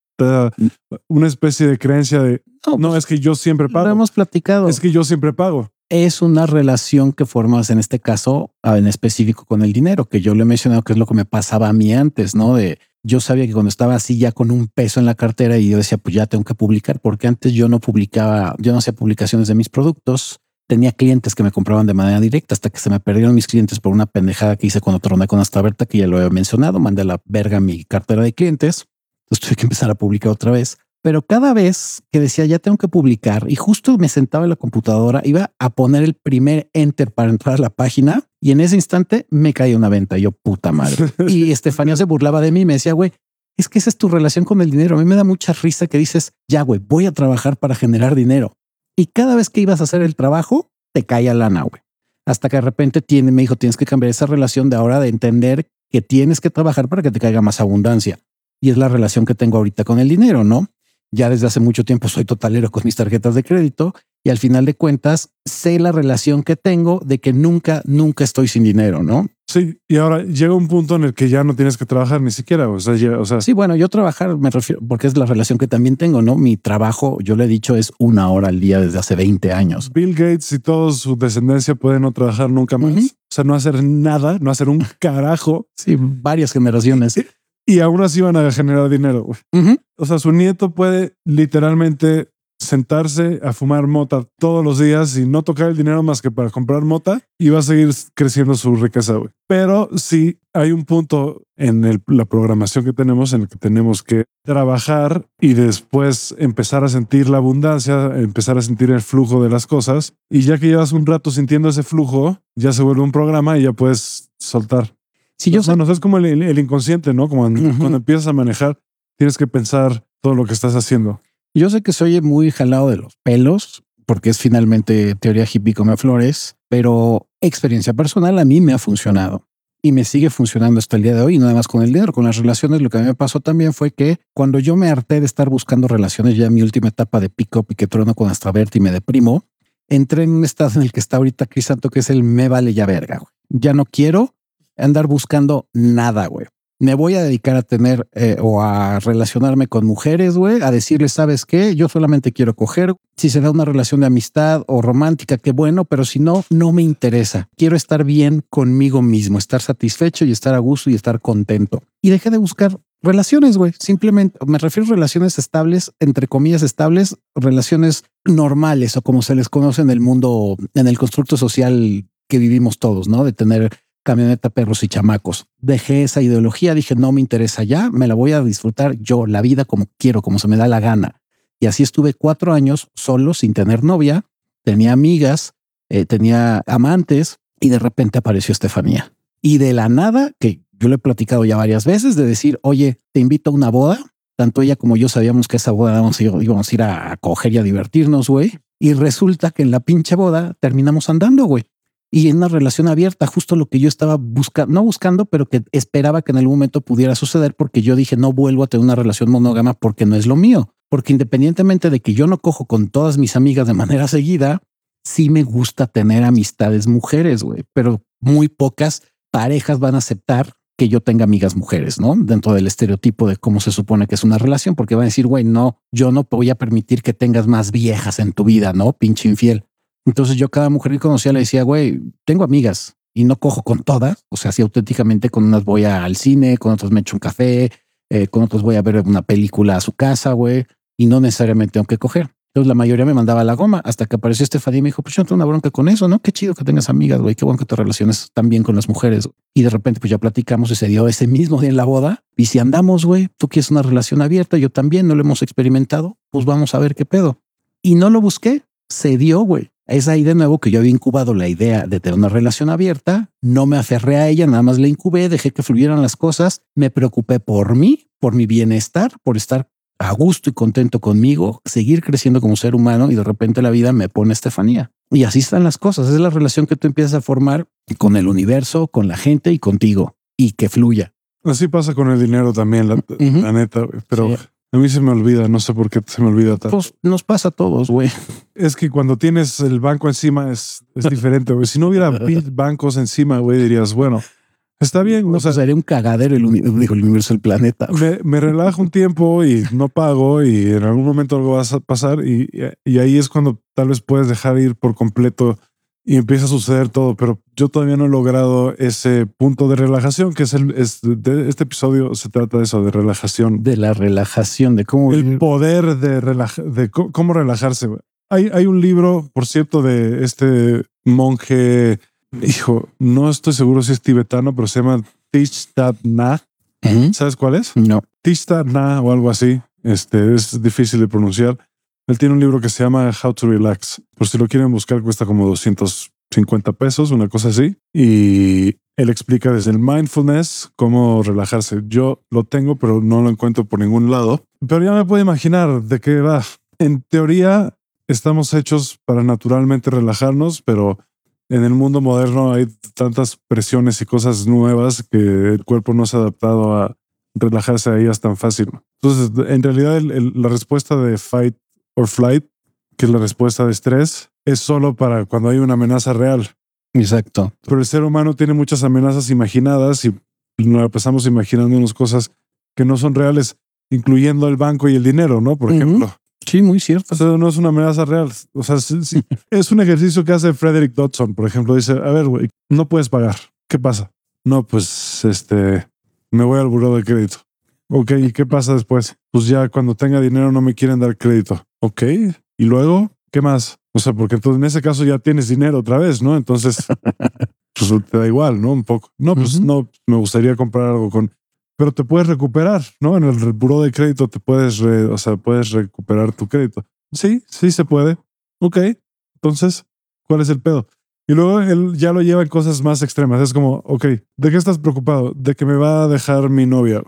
una especie de creencia de no, pues, es que yo siempre pago. Lo hemos platicado. Es que yo siempre pago es una relación que formas en este caso ah, en específico con el dinero, que yo le he mencionado que es lo que me pasaba a mí antes, ¿no? De yo sabía que cuando estaba así ya con un peso en la cartera y yo decía, pues ya tengo que publicar, porque antes yo no publicaba, yo no hacía publicaciones de mis productos. Tenía clientes que me compraban de manera directa hasta que se me perdieron mis clientes por una pendejada que hice cuando troné con Hasta Berta, que ya lo he mencionado. Mandé a la verga mi cartera de clientes. Entonces tuve que empezar a publicar otra vez pero cada vez que decía ya tengo que publicar y justo me sentaba en la computadora, iba a poner el primer enter para entrar a la página y en ese instante me caía una venta. yo puta madre. Y Estefanía se burlaba de mí y me decía, güey, es que esa es tu relación con el dinero. A mí me da mucha risa que dices, ya, güey, voy a trabajar para generar dinero. Y cada vez que ibas a hacer el trabajo, te caía lana, güey. Hasta que de repente tiene, me dijo, tienes que cambiar esa relación de ahora de entender que tienes que trabajar para que te caiga más abundancia. Y es la relación que tengo ahorita con el dinero, ¿no? Ya desde hace mucho tiempo soy totalero con mis tarjetas de crédito y al final de cuentas sé la relación que tengo de que nunca, nunca estoy sin dinero, ¿no? Sí, y ahora llega un punto en el que ya no tienes que trabajar ni siquiera, o sea, o sea, sí, bueno, yo trabajar me refiero porque es la relación que también tengo, ¿no? Mi trabajo, yo le he dicho, es una hora al día desde hace 20 años. Bill Gates y toda su descendencia pueden no trabajar nunca más. O sea, no hacer nada, no hacer un carajo. Sí, varias generaciones y aún así van a generar dinero. O sea, su nieto puede literalmente sentarse a fumar mota todos los días y no tocar el dinero más que para comprar mota y va a seguir creciendo su riqueza. Pero sí hay un punto en la programación que tenemos en el que tenemos que trabajar y después empezar a sentir la abundancia, empezar a sentir el flujo de las cosas. Y ya que llevas un rato sintiendo ese flujo, ya se vuelve un programa y ya puedes soltar. Si yo bueno, es como el, inconsciente, ¿no? Como cuando empiezas a manejar, tienes que pensar todo lo que estás haciendo. Yo sé que se oye muy jalado de los pelos, porque es finalmente teoría hippie come flores, pero experiencia personal a mí me ha funcionado y me sigue funcionando hasta el día de hoy. Y nada más con el dinero, con las relaciones, lo que a mí me pasó también fue que cuando yo me harté de estar buscando relaciones, ya en mi última etapa de pick-up y que trono con Astraverti y me deprimo, entré en un estado en el que está ahorita Crisanto, que es el me vale ya verga. Ya no quiero andar buscando nada, güey me voy a dedicar a tener eh, o a relacionarme con mujeres, güey, a decirles, ¿sabes qué? Yo solamente quiero coger. Si se da una relación de amistad o romántica, qué bueno, pero si no, no me interesa. Quiero estar bien conmigo mismo, estar satisfecho y estar a gusto y estar contento. Y dejé de buscar relaciones, güey. Simplemente me refiero a relaciones estables, entre comillas estables, relaciones normales o como se les conoce en el mundo, en el constructo social que vivimos todos, ¿no? De tener camioneta, perros y chamacos. Dejé esa ideología, dije, no me interesa ya, me la voy a disfrutar yo, la vida como quiero, como se me da la gana. Y así estuve cuatro años solo, sin tener novia, tenía amigas, eh, tenía amantes y de repente apareció Estefanía. Y de la nada, que yo le he platicado ya varias veces, de decir, oye, te invito a una boda. Tanto ella como yo sabíamos que esa boda íbamos, íbamos a ir a coger y a divertirnos, güey. Y resulta que en la pinche boda terminamos andando, güey y en una relación abierta, justo lo que yo estaba buscando, no buscando, pero que esperaba que en algún momento pudiera suceder porque yo dije no vuelvo a tener una relación monógama porque no es lo mío. Porque independientemente de que yo no cojo con todas mis amigas de manera seguida, sí me gusta tener amistades mujeres, güey, pero muy pocas parejas van a aceptar que yo tenga amigas mujeres, ¿no? Dentro del estereotipo de cómo se supone que es una relación, porque van a decir, güey, no, yo no voy a permitir que tengas más viejas en tu vida, ¿no? Pinche infiel. Entonces yo cada mujer que conocía le decía, güey, tengo amigas y no cojo con todas. O sea, si auténticamente con unas voy al cine, con otras me echo un café, eh, con otras voy a ver una película a su casa, güey, y no necesariamente tengo que coger. Entonces la mayoría me mandaba la goma hasta que apareció Estefanía y me dijo, pues yo no tengo una bronca con eso, ¿no? Qué chido que tengas amigas, güey, qué bueno que te relaciones tan bien con las mujeres. Y de repente pues ya platicamos y se dio ese mismo día en la boda. Y si andamos, güey, tú quieres una relación abierta, yo también, no lo hemos experimentado, pues vamos a ver qué pedo. Y no lo busqué, se dio, güey. Es ahí de nuevo que yo había incubado la idea de tener una relación abierta, no me aferré a ella, nada más la incubé, dejé que fluyeran las cosas, me preocupé por mí, por mi bienestar, por estar a gusto y contento conmigo, seguir creciendo como ser humano y de repente la vida me pone Estefanía. Y así están las cosas, es la relación que tú empiezas a formar con el universo, con la gente y contigo y que fluya. Así pasa con el dinero también, la, neta, pero a mí se me olvida, no sé por qué se me olvida tanto. Pues nos pasa a todos, güey. Es que cuando tienes el banco encima es, es diferente, güey. Si no hubiera bancos encima, güey, dirías, bueno, está bien. O sea, sería un cagadero el, digo, el universo del planeta. Me, me, relajo un tiempo y no pago y en algún momento algo va a pasar y, y ahí es cuando tal vez puedes dejar ir por completo y empieza a suceder todo, pero yo todavía no he logrado ese punto de relajación, que es el de este episodio se trata de eso, de relajación. De la relajación, de cómo... El poder de, de cómo relajarse. Hay, hay un libro, por cierto, de este monje, hijo, no estoy seguro si es tibetano, pero se llama Thich Nhat. ¿Sabes cuál es? No. Thich Nhat o algo así. Este es difícil de pronunciar él tiene un libro que se llama How to Relax. Por si lo quieren buscar, cuesta como 250 pesos, una cosa así. Y él explica desde el mindfulness cómo relajarse. Yo lo tengo, pero no lo encuentro por ningún lado. Pero ya me puedo imaginar de qué va. En teoría, estamos hechos para naturalmente relajarnos, pero en el mundo moderno hay tantas presiones y cosas nuevas que el cuerpo no se ha adaptado a relajarse a ellas tan fácil. Entonces, en realidad, la respuesta de fight or flight, que es la respuesta de estrés, es solo para cuando hay una amenaza real. Exacto. Pero el ser humano tiene muchas amenazas imaginadas y nos pasamos imaginándonos cosas que no son reales, incluyendo el banco y el dinero, ¿no? Por ejemplo. Sí, muy cierto. O sea, no es una amenaza real. O sea, es un ejercicio que hace Frederick Dodson, por ejemplo. Dice, a ver, güey, no puedes pagar. ¿Qué pasa? No, pues, este, me voy al buró de crédito. Ok, ¿y qué pasa después? Pues ya cuando tenga dinero no me quieren dar crédito. Ok, y luego, ¿qué más? O sea, porque entonces en ese caso ya tienes dinero otra vez, ¿no? Entonces, pues te da igual, ¿no? Un poco. No, pues no, me gustaría comprar algo con... Pero te puedes recuperar, ¿no? En el buró de crédito te puedes, o sea, puedes recuperar tu crédito. Sí, sí se puede. Ok, entonces, ¿cuál es el pedo? Y luego él ya lo lleva en cosas más extremas. Es como, ok, ¿de qué estás preocupado? De que me va a dejar mi novia.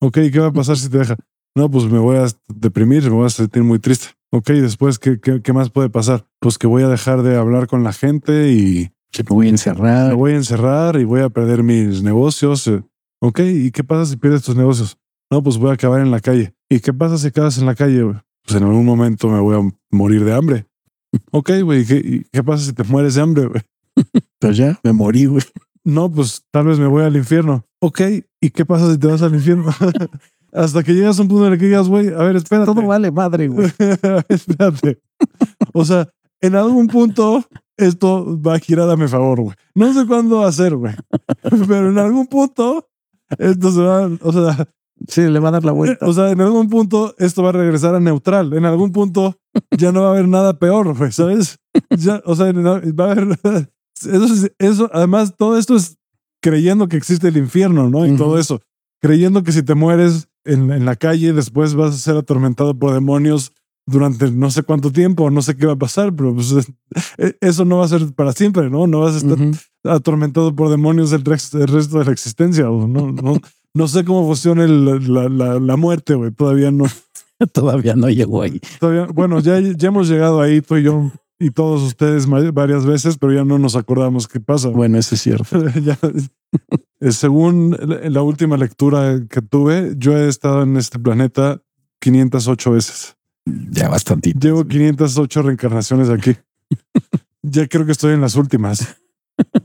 Ok, ¿qué va a pasar si te deja? No, pues me voy a deprimir, me voy a sentir muy triste. Ok, después, ¿qué, qué, qué más puede pasar? Pues que voy a dejar de hablar con la gente y Que me voy a encerrar. me voy a encerrar y voy a perder mis negocios. eh. Ok, ¿y qué pasa si pierdes tus negocios? No, pues voy a acabar en la calle. ¿Y qué pasa si acabas en la calle? Pues en algún momento me voy a morir de hambre. Ok, güey, ¿y ¿qué, qué pasa si te mueres de hambre? güey? Pues ya me morí, güey. No, pues tal vez me voy al infierno. Ok, ¿y qué pasa si te vas al infierno? Hasta que llegas a un punto en el que digas, güey, a ver, espérate. Todo vale madre, güey. espérate. O sea, en algún punto esto va a girar a mi favor, güey. No sé cuándo va a ser, güey. Pero en algún punto esto se va, o sea, Sí, le va a dar la vuelta. o sea, en algún punto esto va a regresar a neutral. En algún punto ya no va a haber nada peor, güey, ¿sabes? Ya, o sea, va a haber eso, es- eso, además todo esto es creyendo que existe el infierno, ¿no? Y todo eso. Creyendo que si te mueres en, en la calle, después vas a ser atormentado por demonios durante no sé cuánto tiempo, no sé qué va a pasar, pero pues, eh, eso no va a ser para siempre, ¿no? No vas a estar Ujú. atormentado por demonios el, el resto de la existencia. o No, no, no sé cómo funciona el- la, la- la muerte, güey. Todavía no. Todavía no llegó ahí. Todavía, bueno, ya, ya hemos llegado ahí, tú y yo y todos ustedes varias veces, pero ya no nos acordamos qué pasa. Bueno, eso es cierto. Ya, según la última lectura que tuve, yo he estado en este planeta 508 veces. Ya bastantito. Llevo 508 reencarnaciones aquí. Ya creo que estoy en las últimas.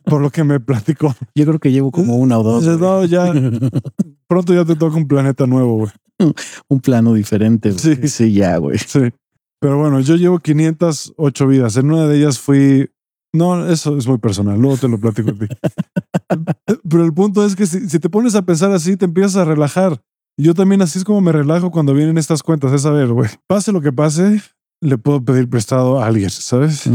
Por lo que me platicó. Yo creo que llevo como una o dos. No, ya pronto ya te toca un planeta nuevo, güey. Un plano diferente. güey. Sí. sí, ya, güey. Sí. Pero bueno, yo llevo 508 vidas. En una de ellas fui. No, eso es muy personal. Luego te lo platico a ti. Pero el punto es que si, si te pones a pensar así, te empiezas a relajar. Yo también así es como me relajo cuando vienen estas cuentas. Es a ver, güey, pase lo que pase, le puedo pedir prestado a alguien, ¿sabes?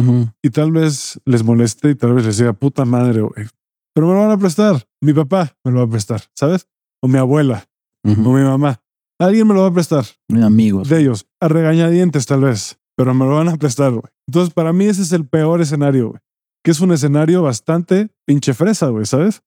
Y tal vez les moleste y tal vez les diga, puta madre, güey. Pero me lo van a prestar. Mi papá me lo va a prestar, ¿sabes? O mi abuela, o mi mamá. Alguien me lo va a prestar Amigos. de ellos, a regañadientes tal vez, pero me lo van a prestar, güey. Entonces, para mí ese es el peor escenario, güey. Que es un escenario bastante pinche fresa, güey, ¿sabes?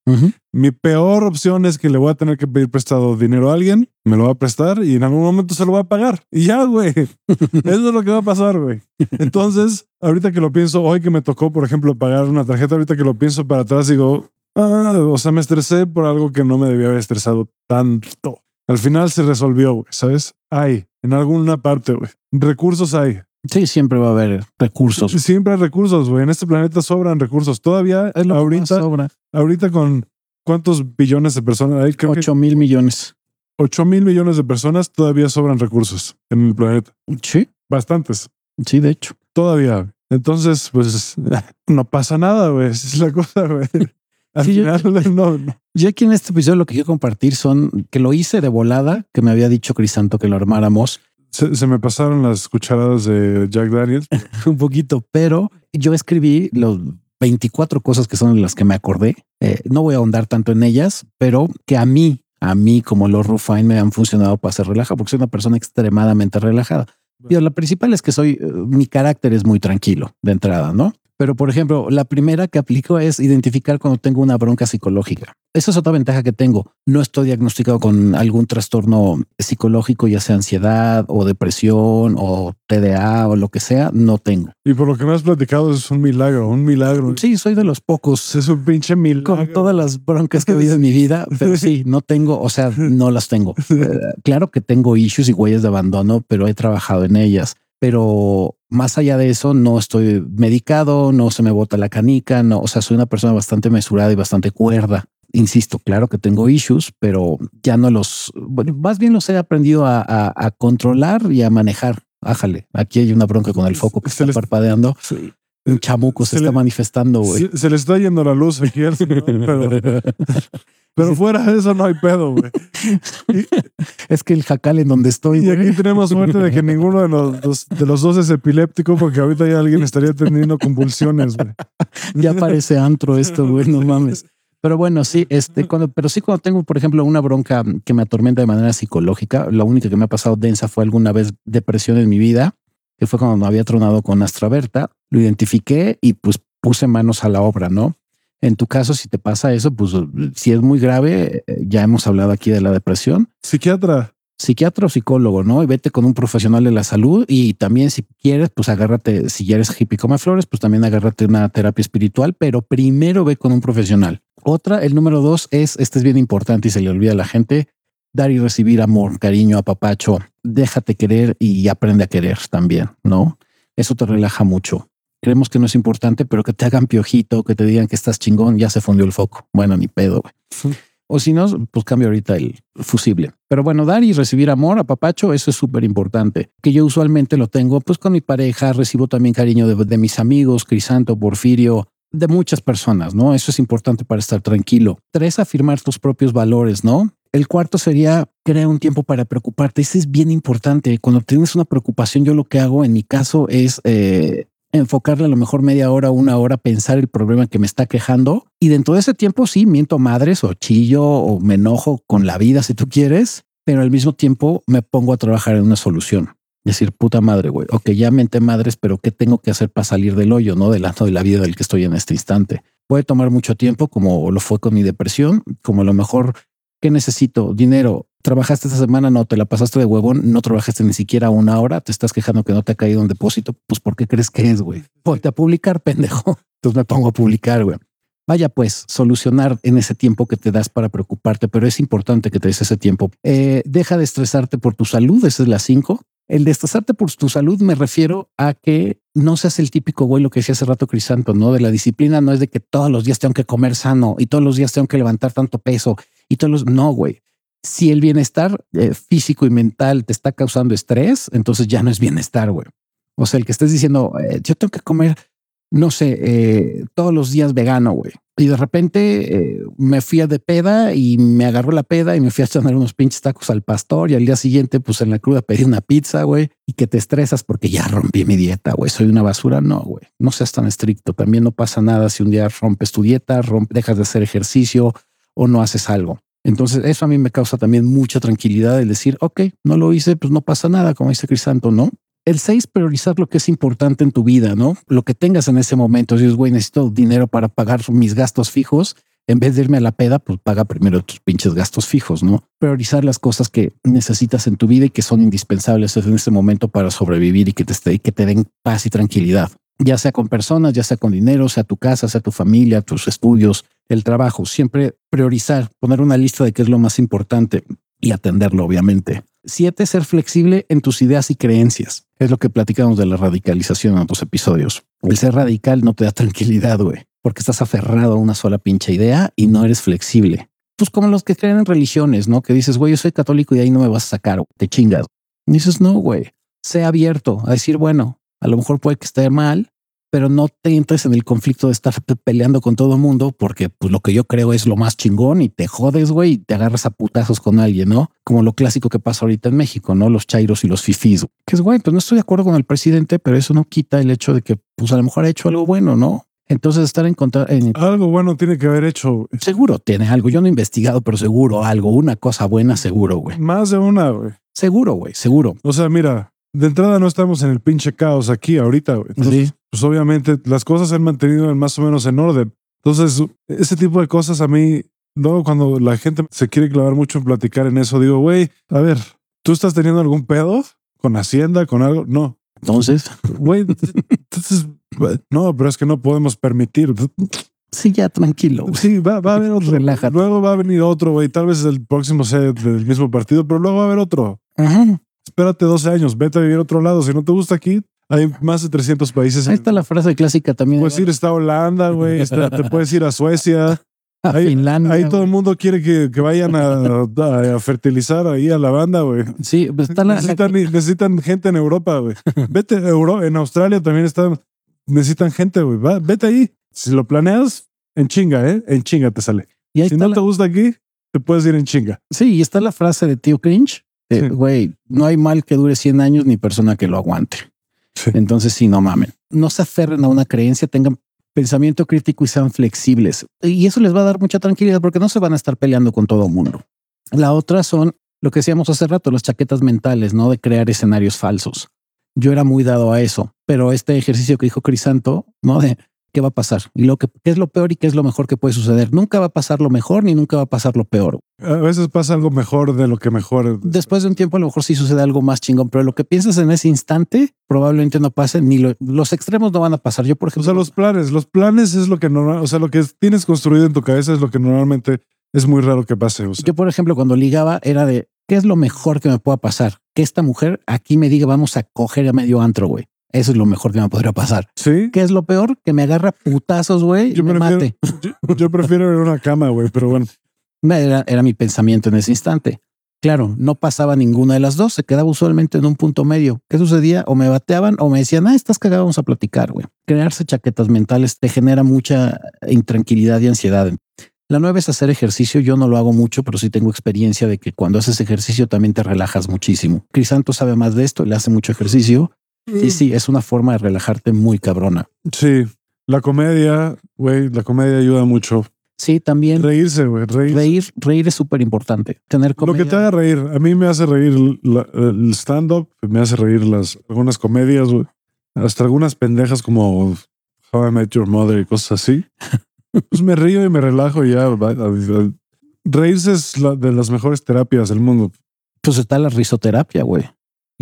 Mi peor opción es que le voy a tener que pedir prestado dinero a alguien, me lo va a prestar y en algún momento se lo va a pagar. Y ya, güey. Eso es lo que va a pasar, güey. Entonces, ahorita que lo pienso, hoy que me tocó, por ejemplo, pagar una tarjeta, ahorita que lo pienso para atrás, digo, ah, o sea, me estresé por algo que no me debía haber estresado tanto. Al final se resolvió, güey, ¿sabes? Hay, en alguna parte, güey. Recursos hay. Sí, siempre va a haber recursos. Siempre hay recursos, güey. En este planeta sobran recursos. Todavía, Es lo que más ahorita, sobra. ahorita con cuántos billones de personas hay, creo que 8 mil millones. 8 mil millones de personas todavía sobran recursos en el planeta. Sí, Bastantes. sí, de hecho. Todavía. Entonces, pues no pasa nada, güey. Es la cosa, güey. Al Sí, yo- final, no, no. Yo aquí en este episodio lo que quiero compartir son que lo hice de volada, que me había dicho Crisanto que lo armáramos Se, se me pasaron las cucharadas de Jack Daniels. un poquito, pero yo escribí los 24 cosas que son las que me acordé. Eh, no voy a ahondar tanto en ellas, pero que a mí, a mí como Lord Rufine me han funcionado para ser relajado, porque soy una persona extremadamente relajada. Y la principal es que soy, eh, mi carácter es muy tranquilo de entrada, ¿no? Pero, por ejemplo, la primera que aplico es identificar cuando tengo una bronca psicológica. Esa es otra ventaja que tengo. No estoy diagnosticado con algún trastorno psicológico, ya sea ansiedad o depresión o TDA o lo que sea. No tengo. Y por lo que me has platicado, es un milagro, un milagro. Sí, soy de los pocos Es un pinche milagro. con todas las broncas que he habido en mi vida, pero sí, no tengo, o sea, no las tengo. Eh, claro que tengo issues y huellas de abandono, pero he trabajado en ellas. Pero más allá de eso, no estoy medicado, no se me bota la canica, no, o sea, soy una persona bastante mesurada y bastante cuerda. Insisto, claro que tengo issues, pero ya no los, bueno, más bien los he aprendido a, a- a controlar y a manejar. Ájale, aquí hay una bronca con el foco que Se está les- parpadeando. Sí. Un chamuco se, Se está le- manifestando, güey. Se, se le está yendo la luz aquí al señor, pero, pero fuera de eso no hay pedo, güey. Es que el jacal en donde estoy, Y güey. aquí tenemos suerte de que ninguno de los, dos, de los dos es epiléptico, porque ahorita ya alguien estaría teniendo convulsiones, güey. ya parece antro esto, güey, no mames. Pero bueno, sí, este, cuando, pero sí cuando tengo, por ejemplo, una bronca que me atormenta de manera psicológica, la única que me ha pasado densa fue alguna vez depresión en mi vida, que fue cuando me había tronado con Astraberta, lo identifiqué y pues puse manos a la obra, ¿no? En tu caso, si te pasa eso, pues si es muy grave, eh, ya hemos hablado aquí de la depresión. Psiquiatra. psiquiatra o psicólogo, ¿no? Y vete con un profesional de la salud y también si quieres, pues agárrate, si ya eres hippie come flores, pues también agárrate una terapia espiritual, pero primero ve con un profesional. Otra, el número dos es, este es bien importante y se le olvida a la gente, dar y recibir amor, cariño, apapacho, déjate querer y aprende a querer también, ¿no? Eso te relaja mucho. Creemos que no es importante, pero que te hagan piojito, que te digan que estás chingón, ya se fundió el foco. Bueno, ni pedo. O si no, pues cambio ahorita el fusible. Pero bueno, dar y recibir amor a papacho, eso es súper importante. Que yo usualmente lo tengo pues con mi pareja, recibo también cariño de, de, mis amigos, Crisanto, Porfirio, de muchas personas, ¿no? Eso es importante para estar tranquilo. Tres, afirmar tus propios valores, ¿no? El cuarto sería crear un tiempo para preocuparte. Eso es bien importante. Cuando tienes una preocupación, yo lo que hago en mi caso es eh, enfocarle a lo mejor media hora, una hora, pensar el problema que me está quejando. Y dentro de ese tiempo sí, miento madres o chillo o me enojo con la vida si tú quieres, pero al mismo tiempo me pongo a trabajar en una solución. Decir, puta madre, güey, ok, ya menté madres, pero ¿qué tengo que hacer para salir del hoyo, no? Del de la vida del que estoy en este instante. Puede tomar mucho tiempo, como lo fue con mi depresión, como a lo mejor, ¿qué necesito? Dinero, trabajaste esta semana, no te la pasaste de huevón, no trabajaste ni siquiera una hora, te estás quejando que no te ha caído un depósito. Pues, ¿por qué crees que es, güey? Ponte a publicar, pendejo. Entonces me pongo a publicar, güey. Vaya, pues, solucionar en ese tiempo que te das para preocuparte, pero es importante que te des ese tiempo. Eh, deja de estresarte por tu salud, esa es la cinco. El de estresarte por tu salud me refiero a que no seas el típico güey, lo que decía hace rato Crisanto, ¿no? De la disciplina no es de que todos los días tengo que comer sano y todos los días tengo que levantar tanto peso y todos los... No, güey si el bienestar eh, físico y mental te está causando estrés, entonces ya no es bienestar, güey. O sea, el que estés diciendo, eh, yo tengo que comer, no sé, eh, todos los días vegano, güey. Y de repente me fui a de peda y me agarró la peda y me fui a echar unos pinches tacos al pastor y al día siguiente, pues en la cruda pedí una pizza, güey, y que te estresas porque ya rompí mi dieta, güey. Soy una basura. No, güey, no seas tan estricto. También no pasa nada si un día rompes tu dieta, dejas de hacer ejercicio o no haces algo. Entonces eso a mí me causa también mucha tranquilidad el decir, ok, no lo hice, pues no pasa nada, como dice Crisanto, ¿no? El seis, priorizar lo que es importante en tu vida, ¿no? Lo que tengas en ese momento. Si es, güey, necesito dinero para pagar mis gastos fijos, en vez de irme a la peda, pues paga primero tus pinches gastos fijos, ¿no? Priorizar las cosas que necesitas en tu vida y que son indispensables en ese momento para sobrevivir y que te, que te den paz y tranquilidad ya sea con personas, ya sea con dinero, sea tu casa, sea tu familia, tus estudios, el trabajo. Siempre priorizar, poner una lista de qué es lo más importante y atenderlo, obviamente. Siete, ser flexible en tus ideas y creencias. Es lo que platicamos de la radicalización en otros episodios. El ser radical no te da tranquilidad, güey, porque estás aferrado a una sola pinche idea y no eres flexible. Pues como los que creen en religiones, ¿no? Que dices, güey, yo soy católico y ahí no me vas a sacar, te chingas. Dices, no, güey, sé abierto a decir, bueno, a lo mejor puede que esté mal, pero no te entres en el conflicto de estar peleando con todo el mundo porque pues lo que yo creo es lo más chingón y te jodes, güey, y te agarras a putazos con alguien, ¿no? Como lo clásico que pasa ahorita en México, ¿no? Los chairos y los fifís, que es güey, pues no estoy de acuerdo con el presidente, pero eso no quita el hecho de que pues a lo mejor ha hecho algo bueno, ¿no? Entonces estar en contra en algo bueno tiene que haber hecho. Seguro tiene algo. Yo no he investigado, pero seguro algo, una cosa buena, seguro, güey. Más de una, güey. Seguro, güey, seguro. O sea, mira, de entrada no estamos en el pinche caos aquí ahorita, güey. Sí pues obviamente las cosas se han mantenido más o menos en orden. Entonces, ese tipo de cosas a mí, no, cuando la gente se quiere clavar mucho en platicar en eso, digo, güey, a ver, ¿tú estás teniendo algún pedo con Hacienda, con algo? No. Entonces, güey, entonces, no, pero es que no podemos permitir. Sí, ya tranquilo. Sí, va, a haber otro. Relájate. Luego va a venir otro, güey. Tal vez el próximo sea del mismo partido, pero luego va a haber otro. Espérate 12 años, vete a vivir a otro lado. Si no te gusta aquí, hay más de 300 países. Ahí está la frase clásica también. Puedes ir a Holanda, güey. Te puedes ir a Suecia. A ahí, Finlandia. Ahí todo el mundo quiere que, que vayan a, a, fertilizar ahí a la banda, güey. Sí, pues está la, necesitan, necesitan gente en Europa, güey. Vete a Euro, en Australia también están, necesitan gente, güey. Vete ahí. Si lo planeas, en chinga, ¿eh? En chinga te sale. Y si no la... te gusta aquí, te puedes ir en chinga. Sí, y está la frase de tío Cringe. Güey, no hay mal que dure 100 años ni persona que lo aguante. Entonces, sí, no mamen. No se aferren a una creencia, tengan pensamiento crítico y sean flexibles. Y eso les va a dar mucha tranquilidad porque no se van a estar peleando con todo el mundo. La otra son lo que decíamos hace rato, las chaquetas mentales, ¿no? De crear escenarios falsos. Yo era muy dado a eso, pero este ejercicio que dijo Crisanto, ¿no? De ¿qué va a pasar? Y lo que qué es lo peor y qué es lo mejor que puede suceder. Nunca va a pasar lo mejor ni nunca va a pasar lo peor. A veces pasa algo mejor de lo que mejor. Después de un tiempo, a lo mejor sí sucede algo más chingón, pero lo que piensas en ese instante probablemente no pase ni lo- los extremos no van a pasar. Yo, por O ejemplo, sea, los planes, los planes es lo que normal, o sea, lo que tienes construido en tu cabeza es lo que normalmente es muy raro que pase. O sea, yo, por ejemplo, cuando ligaba era de qué es lo mejor que me pueda pasar. Que esta mujer aquí me diga vamos a coger a medio antro, güey. Eso es lo mejor que me podría pasar. sí, ¿Qué es lo peor? Que me agarra putazos, güey, y Yo me prefiero- mate. yo, yo prefiero ir a una cama, güey, pero bueno, Era, era mi pensamiento en ese instante. Claro, no pasaba ninguna de las dos, se quedaba usualmente en un punto medio. ¿Qué sucedía? O me bateaban o me decían, ah, estás cagado, vamos a platicar, güey. Crearse chaquetas mentales te genera mucha intranquilidad y ansiedad. La nueva es hacer ejercicio. Yo no lo hago mucho, pero sí tengo experiencia de que cuando haces ejercicio también te relajas muchísimo. Crisanto sabe más de esto, le hace mucho ejercicio. Y sí, es una forma de relajarte muy cabrona. sí, la comedia, güey, la comedia ayuda mucho. Sí, también Reírse, güey, reír, reír es súper importante. Tener Lo comedia. que te haga reír, a mí me hace reír la- el stand-up, me hace reír las algunas comedias, güey. hasta algunas pendejas como How I Met Your Mother y cosas así. Pues me río y me relajo y ya. Reírse es la- de las mejores terapias del mundo. Pues está la risoterapia, güey.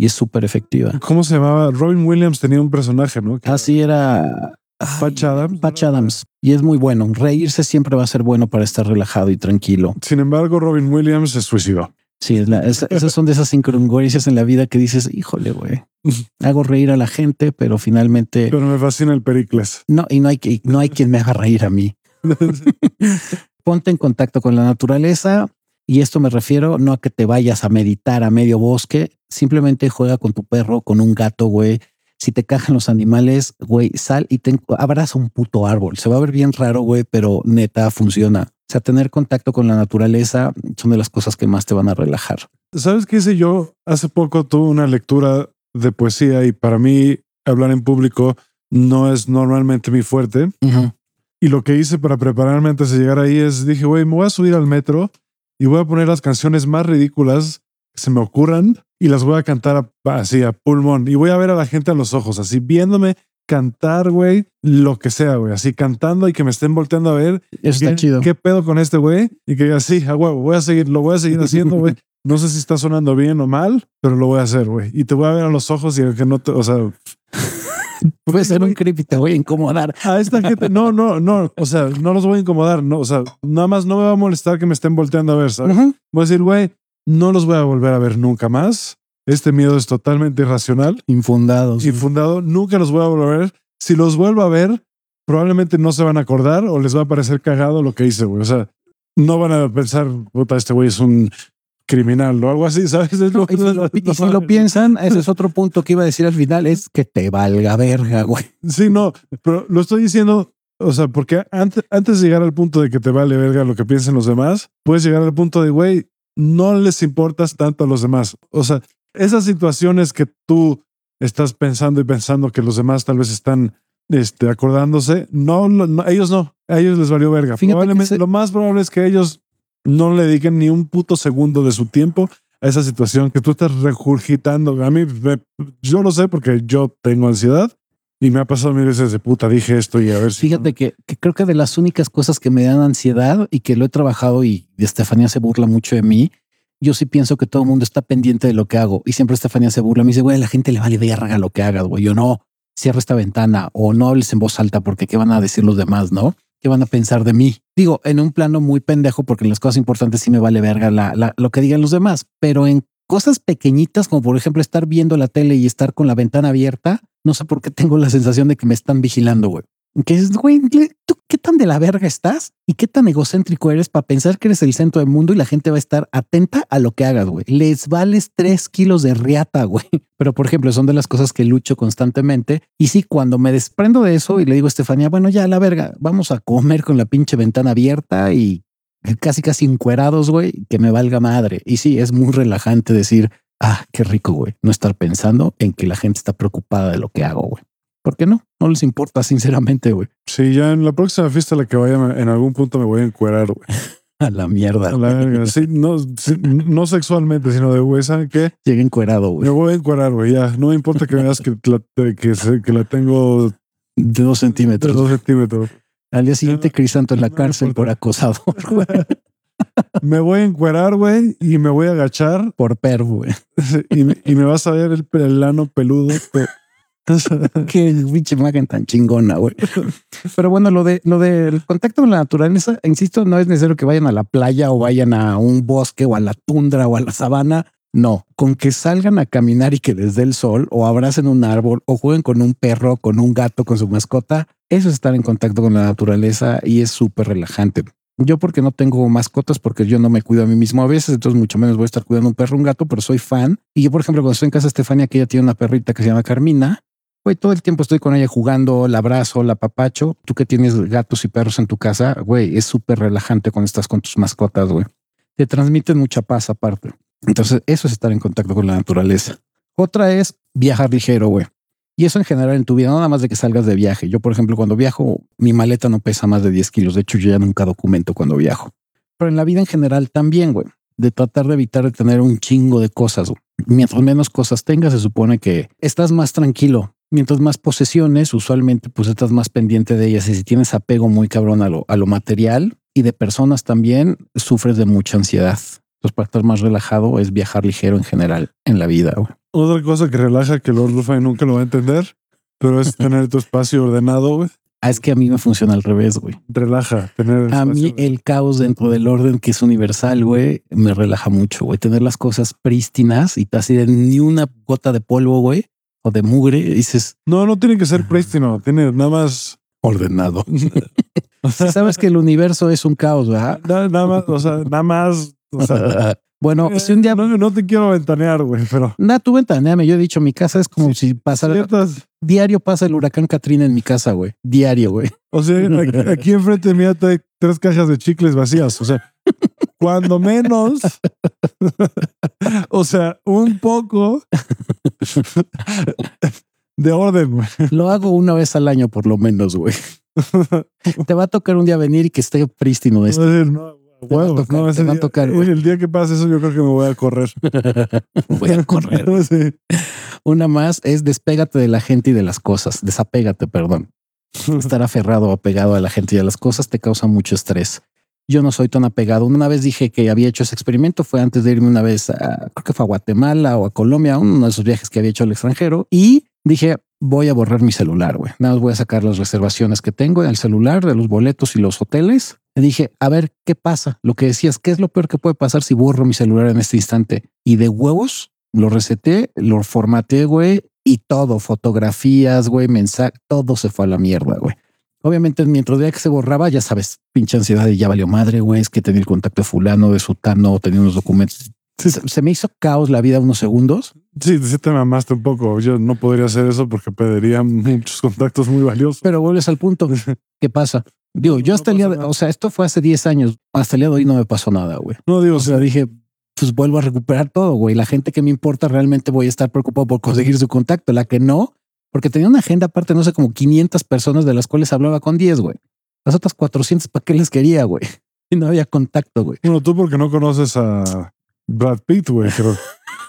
Y es súper efectiva. ¿Cómo se llamaba? Robin Williams tenía un personaje, ¿no? Que- Así era Patch Adams. Patch Adams. Y es muy bueno. Reírse siempre va a ser bueno para estar relajado y tranquilo. Sin embargo, Robin Williams se suicidó. Sí, es la- es- esas son de esas incongruencias en la vida que dices, híjole, güey. Hago reír a la gente, pero finalmente Pero me fascina el Pericles. no, y no hay que, no hay quien me haga reír a mí. Ponte en contacto con la naturaleza. Y esto me refiero no a que te vayas a meditar a medio bosque, simplemente juega con tu perro, con un gato, güey. Si te cajan los animales, güey, sal y te abraza un puto árbol. Se va a ver bien raro, güey, pero neta funciona. O sea, tener contacto con la naturaleza son de las cosas que más te van a relajar. ¿Sabes qué hice yo? Hace poco tuve una lectura de poesía y para mí hablar en público no es normalmente mi fuerte. Y lo que hice para prepararme antes de llegar ahí es dije, güey, me voy a subir al metro y voy a poner las canciones más ridículas que se me ocurran y las voy a cantar así a pulmón y voy a ver a la gente a los ojos, así viéndome cantar, güey, lo que sea, güey, así cantando y que me estén volteando a ver. Eso está ¿Qué, chido. ¿Qué pedo con este güey? Y que diga, sí, a huevo, voy a seguir, lo voy a seguir haciendo, güey. No sé si está sonando bien o mal, pero lo voy a hacer, güey. Y te voy a ver a los ojos y que no te, o sea, Puede ser un creepy, te voy a incomodar. a esta gente, no, no, no, o sea, no los voy a incomodar, no, o sea, nada más no me va a molestar que me estén volteando a ver, ¿sabes? Voy a decir, güey, no los voy a volver a ver nunca más. Este miedo es totalmente irracional, Infundados. infundado, nunca los voy a volver a ver. Si los vuelvo a ver, probablemente no se van a acordar o les va a parecer cagado lo que hice, güey. O sea, no van a pensar, puta, este güey es un criminal o algo así, ¿sabes? Es lo- Y si, lo, y si lo piensan, ese es otro punto que iba a decir al final, es que te valga verga, güey. Sí, no, pero lo estoy diciendo, o sea, porque antes, antes de llegar al punto de que te vale verga lo que piensen los demás, puedes llegar al punto de, güey, no les importas tanto a los demás. O sea, esas situaciones que tú estás pensando y pensando que los demás tal vez están este, acordándose, no, no, ellos no, a ellos les valió verga. Probablemente, se- lo más probable es que ellos no le dediquen ni un puto segundo de su tiempo a esa situación que tú estás regurgitando. A mí, me- yo lo sé porque yo tengo ansiedad y me ha pasado mil veces de puta, dije esto y a ver si. Fíjate que, que creo que de las únicas cosas que me dan ansiedad y que lo he trabajado y Estefanía se burla mucho de mí, yo sí pienso que todo el mundo está pendiente de lo que hago y siempre Estefanía se burla. Me dice, güey, la gente le vale verga lo que hagas, güey. Yo no, cierra esta ventana o no hables en voz alta porque qué van a decir los demás, ¿no? ¿Qué van a pensar de mí? Digo, en un plano muy pendejo porque en las cosas importantes sí me vale verga la, la- lo que digan los demás, pero en cosas pequeñitas como por ejemplo estar viendo la tele y estar con la ventana abierta, no sé por qué tengo la sensación de que me están vigilando, güey. Que es, güey, ¿tú qué tan de la verga estás? ¿Y qué tan egocéntrico eres para pensar que eres el centro del mundo y la gente va a estar atenta a lo que hagas, güey? Les vales tres kilos de riata, güey. Pero, por ejemplo, son de las cosas que lucho constantemente. Y sí, cuando me desprendo de eso y le digo a Estefanía, bueno, ya, la verga, vamos a comer con la pinche ventana abierta y casi, casi encuerados, güey, que me valga madre. Y sí, es muy relajante decir, ah, qué rico, güey, no estar pensando en que la gente está preocupada de lo que hago, güey. ¿Por qué no? No les importa, sinceramente, güey. Sí, ya en la próxima fiesta a la que vaya, me- en algún punto me voy a encuerar, güey. A la mierda. A la verga. Sí, no, sí, no sexualmente, sino de, güey, ¿saben qué? Llega encuerado, Me güey. voy a encuerar, güey. Ya, no me importa que veas que la, que, se- que la tengo de dos de centímetros. dos centímetros. Al día siguiente, Crisanto en la no cárcel por acosador, güey, Me voy a encuerar, güey, y me voy a agachar por pervo, güey. y me, y me vas a ver el pelano peludo. pe- Qué pinche imagen tan chingona, güey. Pero bueno, lo de lo del contacto con la naturaleza, insisto, no es necesario que vayan a la playa o vayan a un bosque o a la tundra o a la sabana. No, con que salgan a caminar y que les dé el sol o abracen un árbol o jueguen con un perro, con un gato, con su mascota, eso es estar en contacto con la naturaleza y es súper relajante. Yo porque no tengo mascotas, porque yo no me cuido a mí mismo a veces, entonces mucho menos voy a estar cuidando un perro, un gato, pero soy fan. Y yo, por ejemplo, cuando estoy en casa de Estefania, que ella tiene una perrita que se llama Carmina, Güey, todo el tiempo estoy con ella jugando, la abrazo, la papacho. Tú que tienes gatos y perros en tu casa, güey, es súper relajante cuando estás con tus mascotas, güey. Te transmiten mucha paz aparte. Entonces, eso es estar en contacto con la naturaleza. Otra es viajar ligero, güey. Y eso en general en tu vida, nada más de que salgas de viaje. Yo, por ejemplo, cuando viajo, mi maleta no pesa más de 10 kilos. De hecho, yo ya nunca documento cuando viajo. Pero en la vida en general también, güey. De tratar de evitar de tener un chingo de cosas. Mientras menos cosas tengas, se supone que estás más tranquilo. Mientras más posesiones, usualmente pues estás más pendiente de ellas. Y si tienes apego muy cabrón a lo, a lo material y de personas también, sufres de mucha ansiedad. Entonces, para estar más relajado es viajar ligero en general en la vida. güey. Otra cosa que relaja que Lord Rufai nunca lo va a entender, pero es tener tu espacio ordenado, güey. Ah, es que a mí me funciona al revés, güey. Relaja tener el A mí el caos dentro del orden que es universal, güey, me relaja mucho, güey. Tener las cosas prístinas y así de ni una gota de polvo, güey, o de mugre, dices No, no tiene que ser prístino, tiene nada más, ordenado. Sabes que el universo es un caos, ¿verdad? nada, nada más, o sea, nada más, o sea, bueno, si un día no, no te quiero ventanear, güey, pero Nah, tú ventaneame. Yo he dicho, mi casa es como si pasara ciertas, diario pasa el huracán Katrina en mi casa, güey. Diario, güey. o sea, aquí, aquí enfrente mía hay tres cajas de chicles vacías, o sea, cuando menos, o sea, un poco de orden, güey. Lo hago una vez al año, por lo menos, güey. Te va a tocar un día venir y que esté prístino esto. No, Te va a tocar, no, te ese va a día- tocar, güey. el día que pase eso, yo creo que me voy a correr. Voy a correr. Sí. Una más es despégate de la gente y de las cosas. Desapégate, perdón. Estar aferrado o apegado a la gente y a las cosas te causa mucho estrés. Yo no soy tan apegado. Una vez dije que había hecho ese experimento. Fue antes de irme una vez a, creo que fue a Guatemala o a Colombia, uno de esos viajes que había hecho al extranjero. Y dije, voy a borrar mi celular, güey. Nada más voy a sacar las reservaciones que tengo en el celular de los boletos y los hoteles. Y dije, a ver qué pasa. Lo que decías, ¿qué es lo peor que puede pasar si borro mi celular en este instante? Y de huevos lo reseté, lo formateé, güey, y todo, fotografías, güey, mensaje, todo se fue a la mierda, güey. Obviamente, mientras veía que se borraba, ya sabes, pinche ansiedad y ya valió madre, güey, es que tenía el contacto de fulano, de sutano, tenía unos documentos. Se, se me hizo caos la vida unos segundos. Sí, sí te mamaste un poco. Yo no podría hacer eso porque perdería muchos contactos muy valiosos. Pero vuelves al punto. ¿Qué pasa? Digo, yo No hasta el día, de, o sea, esto fue hace 10 años. Hasta el día de hoy no me pasó nada, güey. No digo, O sea, dije, pues vuelvo a recuperar todo, güey. La gente que me importa realmente voy a estar preocupado por conseguir su contacto. La que no, porque tenía una agenda aparte, no sé, como 500 personas de las cuales hablaba con 10, güey. Las otras 400, ¿para qué les quería, güey? Y no había contacto, güey. bueno, tú porque no conoces a Brad Pitt, güey, pero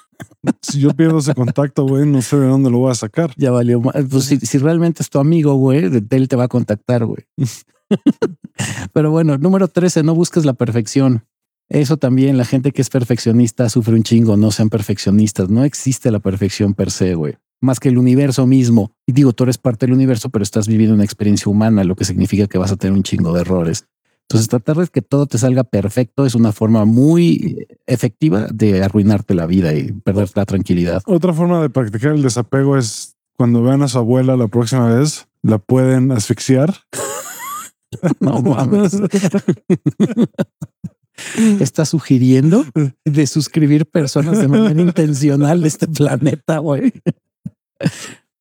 si yo pierdo ese contacto, güey, no sé de dónde lo voy a sacar. Ya valió. Pues si, si realmente es tu amigo, güey, él te va a contactar, güey. Pero bueno, número 13, no busques la perfección. Eso también, la gente que es perfeccionista sufre un chingo, no sean perfeccionistas. No existe la perfección per se, güey. Más que el universo mismo. Y digo, tú eres parte del universo, pero estás viviendo una experiencia humana, lo que significa que vas a tener un chingo de errores. Entonces, tratar de que todo te salga perfecto es una forma muy efectiva de arruinarte la vida y perder la tranquilidad. Otra forma de practicar el desapego es cuando vean a su abuela la próxima vez, la pueden asfixiar. No mames. Está sugiriendo de suscribir personas de manera intencional de este planeta, güey.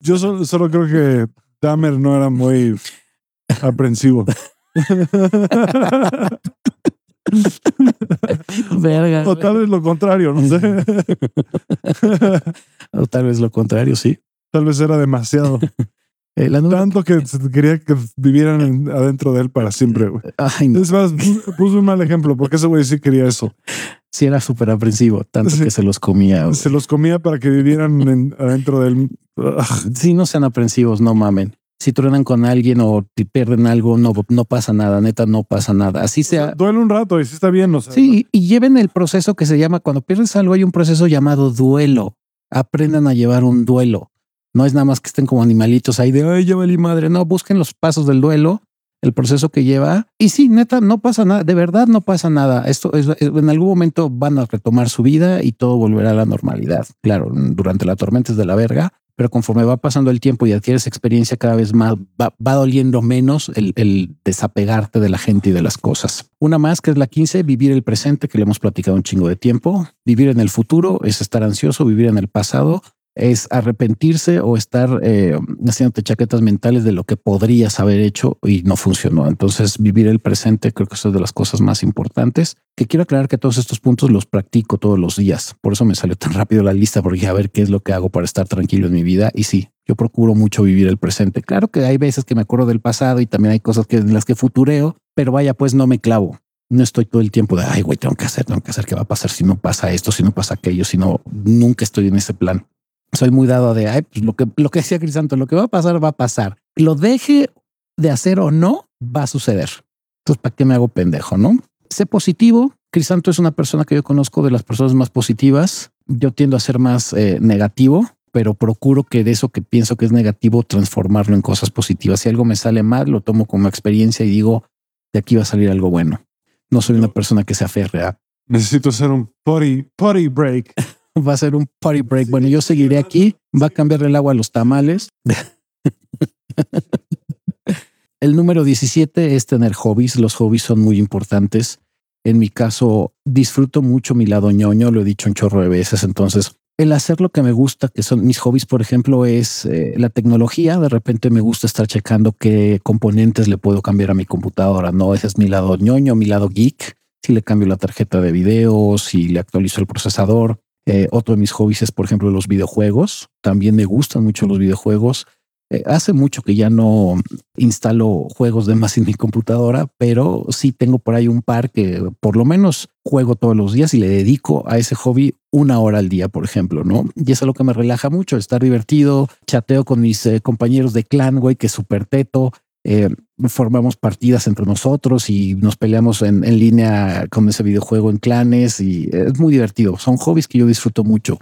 Yo solo, solo creo que Dahmer no era muy aprensivo. Verga. o tal vez lo contrario, no sé. O tal vez lo contrario, sí. Tal vez era demasiado. Eh, la número- Tanto que quería que vivieran en- adentro de él para siempre. güey. Ay, no. Es más, pu- puse un mal ejemplo porque ese güey sí quería eso. Sí, era súper aprensivo, tanto Sí. que se los comía. güey. Se los comía para que vivieran en- adentro de él. Ah, Sí, no sean aprensivos, no mamen. si truenan con alguien o te pierden algo, no, no pasa nada, neta, no pasa nada. Así sea. duele un rato y sí está bien. O sí, y lleven el proceso que se llama, cuando pierdes algo, hay un proceso llamado duelo. Aprendan a llevar un duelo. No es nada más que estén como animalitos ahí de, ay, ya valí madre. No, busquen los pasos del duelo, el proceso que lleva. Y sí, neta, no pasa nada. De verdad, no pasa nada. Esto es, en algún momento van a retomar su vida y todo volverá a la normalidad. Claro, durante la tormenta es de la verga, pero conforme va pasando el tiempo y adquieres experiencia cada vez más, va, doliendo menos el, desapegarte de la gente y de las cosas. Una más que es la 15, vivir el presente, que le hemos platicado un chingo de tiempo. Vivir en el futuro es estar ansioso, vivir en el pasado es arrepentirse o estar eh, haciéndote chaquetas mentales de lo que podrías haber hecho y no funcionó. Entonces, vivir el presente creo que es de las cosas más importantes. Que quiero aclarar que todos estos puntos los practico todos los días. Por eso me salió tan rápido la lista, porque a ver qué es lo que hago para estar tranquilo en mi vida. Y sí, yo procuro mucho vivir el presente. Claro que hay veces que me acuerdo del pasado y también hay cosas que en las que futureo, pero vaya, pues no me clavo. No estoy todo el tiempo de, ay, güey, tengo que hacer, tengo que hacer, qué va a pasar si no pasa esto, si no pasa aquello, si no, nunca estoy en ese plan soy muy dado de ay, pues lo que lo que decía Crisanto, lo que va a pasar, va a pasar. Lo deje de hacer o no, va a suceder. Entonces, ¿para qué me hago pendejo? No sé positivo. Crisanto es una persona que yo conozco de las personas más positivas. Yo tiendo a ser más eh, negativo, pero procuro que de eso que pienso que es negativo, transformarlo en cosas positivas. Si algo me sale mal, lo tomo como experiencia y digo, de aquí va a salir algo bueno. No soy una persona que se aferre a. Necesito hacer un potty, potty break. va a ser un party break. Bueno, yo seguiré aquí. Va a cambiar el agua a los tamales. el número 17 es tener hobbies. Los hobbies son muy importantes. En mi caso, disfruto mucho mi lado ñoño, lo he dicho un chorro de veces. Entonces, el hacer lo que me gusta, que son mis hobbies, por ejemplo, es eh, la tecnología. De repente me gusta estar checando qué componentes le puedo cambiar a mi computadora. No, ese es mi lado ñoño, mi lado geek. Si le cambio la tarjeta de video, si le actualizo el procesador, eh, otro de mis hobbies es, por ejemplo, los videojuegos. También me gustan mucho los videojuegos. Eh, hace mucho que ya no instalo juegos de más en mi computadora, pero sí tengo por ahí un par que por lo menos juego todos los días y le dedico a ese hobby una hora al día, por ejemplo, ¿no? Y es lo que me relaja mucho, estar divertido, chateo con mis eh, compañeros de clan, güey, que es súper teto, eh, formamos partidas entre nosotros y nos peleamos en, línea con ese videojuego en clanes y es muy divertido. Son hobbies que yo disfruto mucho.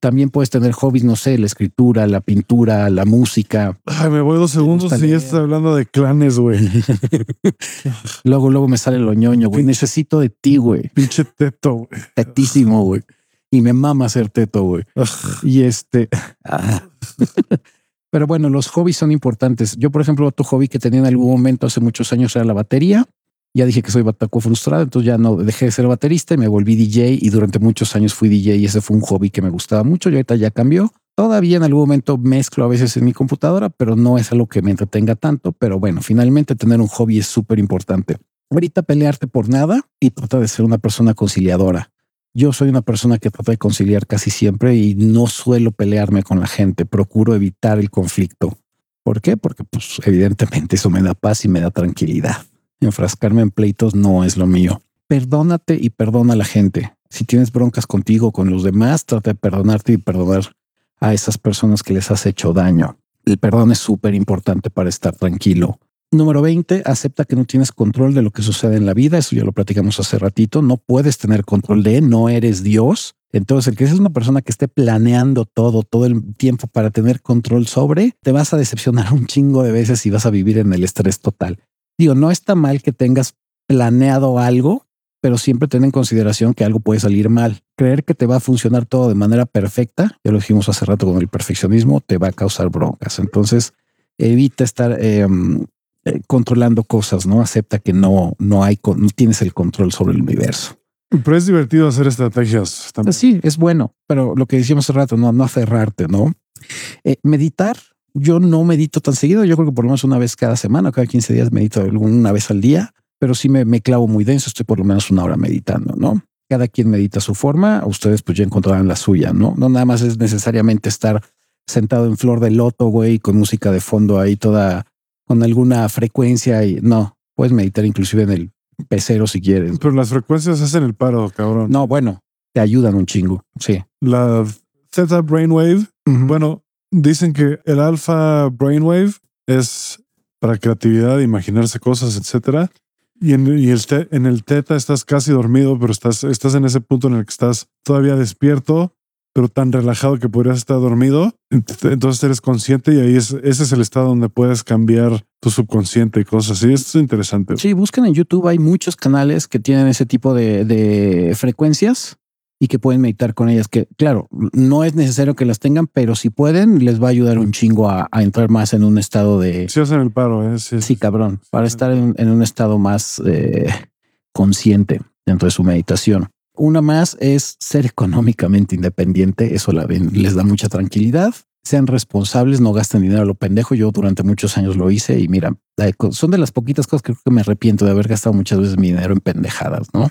También puedes tener hobbies, no sé, la escritura, la pintura, la música. Ay, me voy dos segundos y ya estás hablando de clanes, güey. luego, luego me sale lo ñoño, güey. Necesito de ti, güey. Pinche teto, güey. Tetísimo, güey. Y me mama ser teto, güey. y este. Pero bueno, los hobbies son importantes. Yo, por ejemplo, otro hobby que tenía en algún momento hace muchos años era la batería. Ya dije que soy bataco frustrado, entonces ya no dejé de ser baterista y me volví DJ y durante muchos años fui DJ y ese fue un hobby que me gustaba mucho y ahorita ya cambió. Todavía en algún momento mezclo a veces en mi computadora, pero no es algo que me entretenga tanto. Pero bueno, finalmente tener un hobby es súper importante. Ahorita pelearte por nada y trata de ser una persona conciliadora. Yo soy una persona que trata de conciliar casi siempre y no suelo pelearme con la gente. Procuro evitar el conflicto. ¿Por qué? Porque pues evidentemente eso me da paz y me da tranquilidad. Enfrascarme en pleitos no es lo mío. Perdónate y perdona a la gente. Si tienes broncas contigo con los demás, trata de perdonarte y perdonar a esas personas que les has hecho daño. El perdón es súper importante para estar tranquilo. Número 20, acepta que no tienes control de lo que sucede en la vida. Eso ya lo platicamos hace ratito. No puedes tener control de, no eres Dios. Entonces, el que es una persona que esté planeando todo, todo el tiempo para tener control sobre, te vas a decepcionar un chingo de veces y vas a vivir en el estrés total. Digo, no está mal que tengas planeado algo, pero siempre ten en consideración que algo puede salir mal. Creer que te va a funcionar todo de manera perfecta, ya lo dijimos hace rato con el perfeccionismo, te va a causar broncas. Entonces, evita estar em, eh, controlando cosas, ¿no? Acepta que no, no hay, no tienes el control sobre el universo. Pero es divertido hacer estrategias también. Sí, es bueno, pero lo que decíamos hace rato, no, no aferrarte, ¿no? Eh, meditar, yo no medito tan seguido, yo creo que por lo menos una vez cada semana, cada 15 días medito una vez al día, pero sí me, me clavo muy denso, estoy por lo menos una hora meditando, ¿no? Cada quien medita a su forma, ustedes pues ya encontrarán la suya, ¿no? No nada más es necesariamente estar sentado en flor de loto, güey, con música de fondo ahí toda con alguna frecuencia y no, puedes meditar inclusive en el pecero si quieres. Pero las frecuencias hacen el paro, cabrón. No, bueno, te ayudan un chingo. Sí. La Theta Brainwave, bueno, dicen que el alfa Brainwave es para creatividad, imaginarse cosas, etcétera. Y en, y el te- en el teta estás casi dormido, pero estás, estás en ese punto en el que estás todavía despierto, pero tan relajado que podrías estar dormido. Ent- Entonces eres consciente y ahí es, ese es el estado donde puedes cambiar tu subconsciente y cosas así. Esto es interesante. Sí, busquen en YouTube. Hay muchos canales que tienen ese tipo de, de frecuencias y que pueden meditar con ellas. Que claro, no es necesario que las tengan, pero si pueden, les va a ayudar un chingo a, a entrar más en un estado de Si hacen el paro, ¿eh? Sí, sí, cabrón, para estar en, en un estado más eh, consciente dentro de su meditación. Una más es ser económicamente independiente. Eso la ven, les da mucha tranquilidad. Sean responsables, no gasten dinero a lo pendejo. Yo durante muchos años lo hice y mira, son de las poquitas cosas que creo que me arrepiento de haber gastado muchas veces mi dinero en pendejadas, ¿no?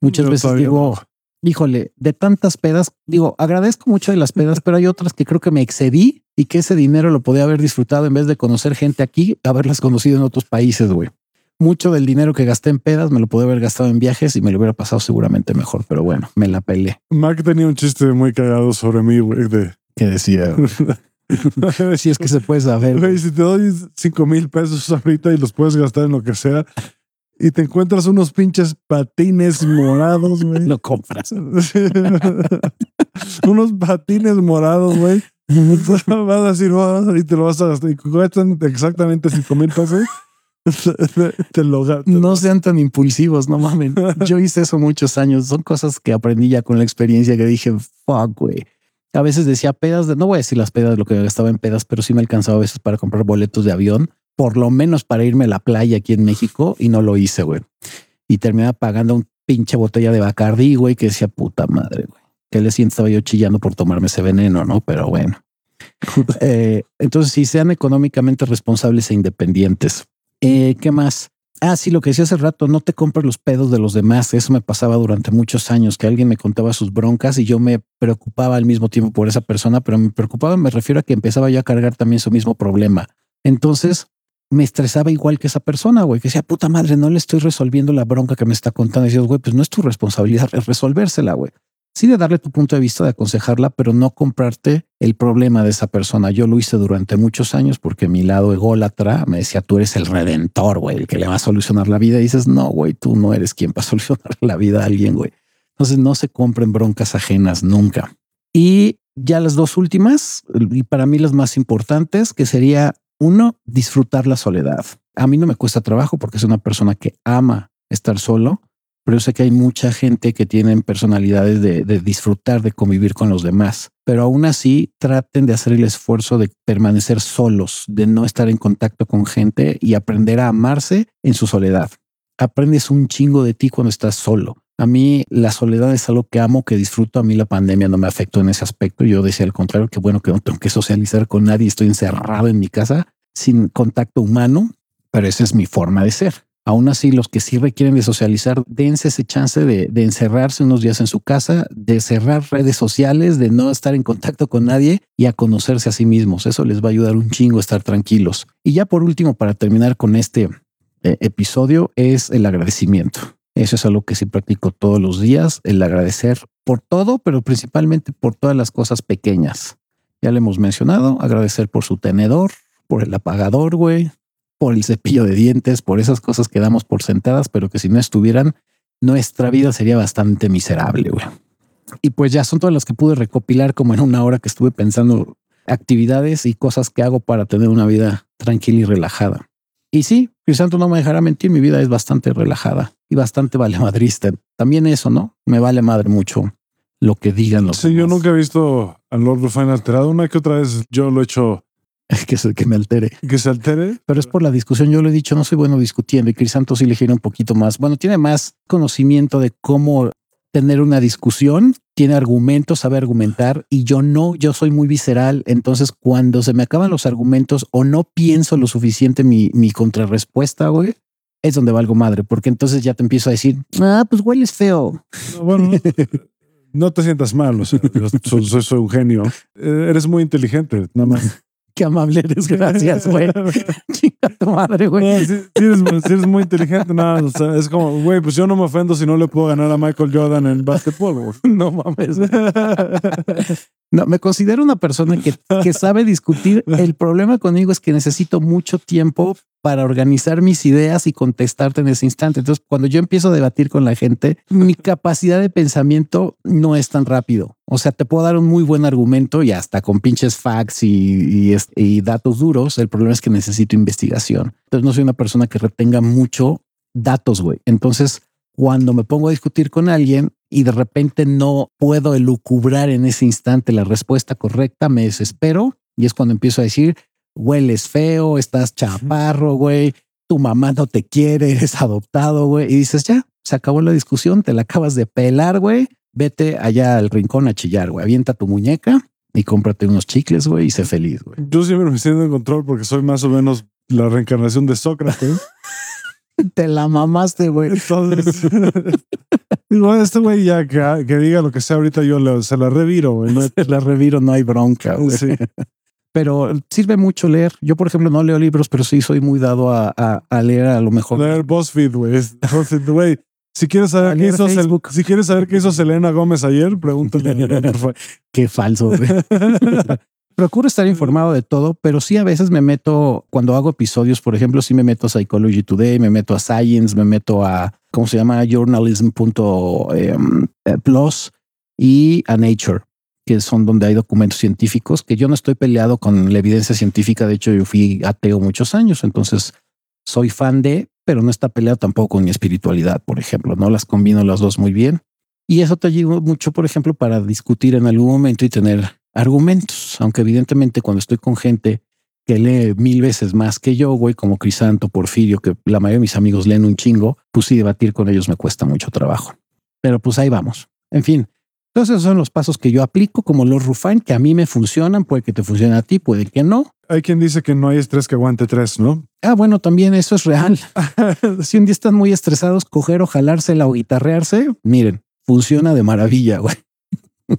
Muchas Yo veces digo, híjole, de tantas pedas, digo, agradezco mucho de las pedas, pero hay otras que creo que me excedí y que ese dinero lo podía haber disfrutado en vez de conocer gente aquí, haberlas conocido en otros países, güey. Mucho del dinero que gasté en pedas me lo pude haber gastado en viajes y me lo hubiera pasado seguramente mejor, pero bueno, me la pelé. Mac tenía un chiste muy cagado sobre mí, güey, de... Que decía, si es que se puede saber. Güey, si te doy cinco mil pesos ahorita y los puedes gastar en lo que sea y te encuentras unos pinches patines morados, güey. Lo compras. unos patines morados, güey. Vas a decir, "Oh", y te lo vas a gastar. Y cuestan exactamente cinco mil pesos. te lo. No sean tan impulsivos, no mamen. Yo hice eso muchos años. Son cosas que aprendí ya con la experiencia que dije, fuck, güey. A veces decía pedas de, no voy a decir las pedas de lo que gastaba en pedas, pero sí me alcanzaba a veces para comprar boletos de avión, por lo menos para irme a la playa aquí en México y no lo hice, güey. Y terminaba pagando un pinche botella de Bacardi, güey, que decía puta madre, güey. Que le siento estaba yo chillando por tomarme ese veneno, ¿no? Pero bueno. Eh, entonces, sí, sean económicamente responsables e independientes. Eh, ¿Qué más? Ah, sí, lo que decía hace rato, no te compres los pedos de los demás. Eso me pasaba durante muchos años, que alguien me contaba sus broncas y yo me preocupaba al mismo tiempo por esa persona, pero me preocupaba, me refiero a que empezaba yo a cargar también su mismo problema. Entonces me estresaba igual que esa persona, güey, que decía, puta madre, no le estoy resolviendo la bronca que me está contando. Y decías, güey, pues no es tu responsabilidad es resolvérsela, güey. Sí de darle tu punto de vista, de aconsejarla, pero no comprarte el problema de esa persona. Yo lo hice durante muchos años porque mi lado ególatra me decía, tú eres el redentor, güey, el que le va a solucionar la vida. Y dices, no, güey, tú no eres quien va a solucionar la vida a alguien, güey. Entonces no se compren broncas ajenas nunca. Y ya las dos últimas, y para mí las más importantes, que sería uno, disfrutar la soledad. A mí no me cuesta trabajo porque soy una persona que ama estar solo, pero sé que hay mucha gente que tienen personalidades de, de, disfrutar de convivir con los demás. Pero aún así traten de hacer el esfuerzo de permanecer solos, de no estar en contacto con gente y aprender a amarse en su soledad. Aprendes un chingo de ti cuando estás solo. A mí la soledad es algo que amo, que disfruto. A mí la pandemia no me afectó en ese aspecto. Yo decía al contrario, que bueno que no tengo que socializar con nadie. Estoy encerrado en mi casa sin contacto humano, pero esa es mi forma de ser. Aún así, los que sí requieren de socializar, dense ese chance de, encerrarse unos días en su casa, de cerrar redes sociales, de no estar en contacto con nadie y a conocerse a sí mismos. Eso les va a ayudar un chingo a estar tranquilos. Y ya por último, para terminar con este eh, episodio, es el agradecimiento. Eso es algo que sí practico todos los días, el agradecer por todo, pero principalmente por todas las cosas pequeñas. Ya le hemos mencionado, agradecer por su tenedor, por el apagador, güey, por el cepillo de dientes, por esas cosas que damos por sentadas, pero que si no estuvieran, nuestra vida sería bastante miserable, güey. Y pues ya son todas las que pude recopilar como en una hora que estuve pensando actividades y cosas que hago para tener una vida tranquila y relajada. Y sí, Crisanto no me dejará mentir, mi vida es bastante relajada y bastante vale madrista. También eso, ¿no? Me vale madre mucho lo que digan los Sí, demás. yo nunca he visto al Lord Rufine alterado. Una que otra vez yo lo he hecho que es el que me altere. Que se altere. Pero es por la discusión. Yo lo he dicho, no soy bueno discutiendo y Crisanto sí le gira un poquito más. Bueno, tiene más conocimiento de cómo tener una discusión, tiene argumentos, sabe argumentar y yo no, yo soy muy visceral. Entonces, cuando se me acaban los argumentos o no pienso lo suficiente mi, mi contrarrespuesta, güey, es donde valgo madre, porque entonces ya te empiezo a decir, ah, pues hueles feo. No, bueno, no, te sientas mal. O sea, yo soy, soy, soy un genio. Eh, eres muy inteligente, nada más. Qué amable eres, gracias, güey. Chinga tu madre, güey. No, sí, sí eres, eres muy inteligente, nada. O sea, es como, güey, pues yo no me ofendo si no le puedo ganar a Michael Jordan en básquetbol. Güey. No mames. No, me considero una persona que, que sabe discutir. El problema conmigo es que necesito mucho tiempo para organizar mis ideas y contestarte en ese instante. Entonces, cuando yo empiezo a debatir con la gente, mi capacidad de pensamiento no es tan rápido. O sea, te puedo dar un muy buen argumento y hasta con pinches facts y, y datos duros. El problema es que necesito investigación. Entonces, no soy una persona que retenga mucho datos, güey. Entonces, cuando me pongo a discutir con alguien, y de repente no puedo elucubrar en ese instante la respuesta correcta, me desespero y es cuando empiezo a decir, hueles feo, estás chaparro, güey, tu mamá no te quiere, eres adoptado, güey, y dices, ya, se acabó la discusión, te la acabas de pelar, güey, vete allá al rincón a chillar, güey, avienta tu muñeca y cómprate unos chicles, güey, y sé feliz, güey. Yo siempre me siento en control porque soy más o menos la reencarnación de Sócrates. Te la mamaste, güey. Entonces, digo, este güey ya que, diga lo que sea ahorita, yo se la reviro, güey. No, la reviro, no hay bronca, güey. Sí. Pero sirve mucho leer. Yo, por ejemplo, no leo libros, pero sí soy muy dado a, a, leer a lo mejor. Leer BuzzFeed, güey. Si quieres saber qué hizo, si quieres saber qué hizo Selena Gómez ayer, pregúntale. qué falso. Procuro estar informado de todo, pero sí a veces me meto, cuando hago episodios, por ejemplo, sí me meto a Psychology Today, me meto a Science, me meto a, ¿cómo se llama? Journalism.plus em, eh, y a Nature, que son donde hay documentos científicos, que yo no estoy peleado con la evidencia científica. De hecho, yo fui ateo muchos años, entonces soy fan de, pero no está peleado tampoco con mi espiritualidad, por ejemplo, no las combino las dos muy bien. Y eso te ayuda mucho, por ejemplo, para discutir en algún momento y tener argumentos, aunque evidentemente cuando estoy con gente que lee mil veces más que yo, güey, como Crisanto, Porfirio, que la mayoría de mis amigos leen un chingo, pues sí, debatir con ellos me cuesta mucho trabajo. Pero pues ahí vamos. En fin, entonces esos son los pasos que yo aplico como los Rufine, que a mí me funcionan, puede que te funcione a ti, puede que no. Hay quien dice que no hay estrés que aguante tres, ¿no? Ah, bueno, también eso es real. si un día están muy estresados, coger o jalársela o guitarrearse, miren, funciona de maravilla, güey.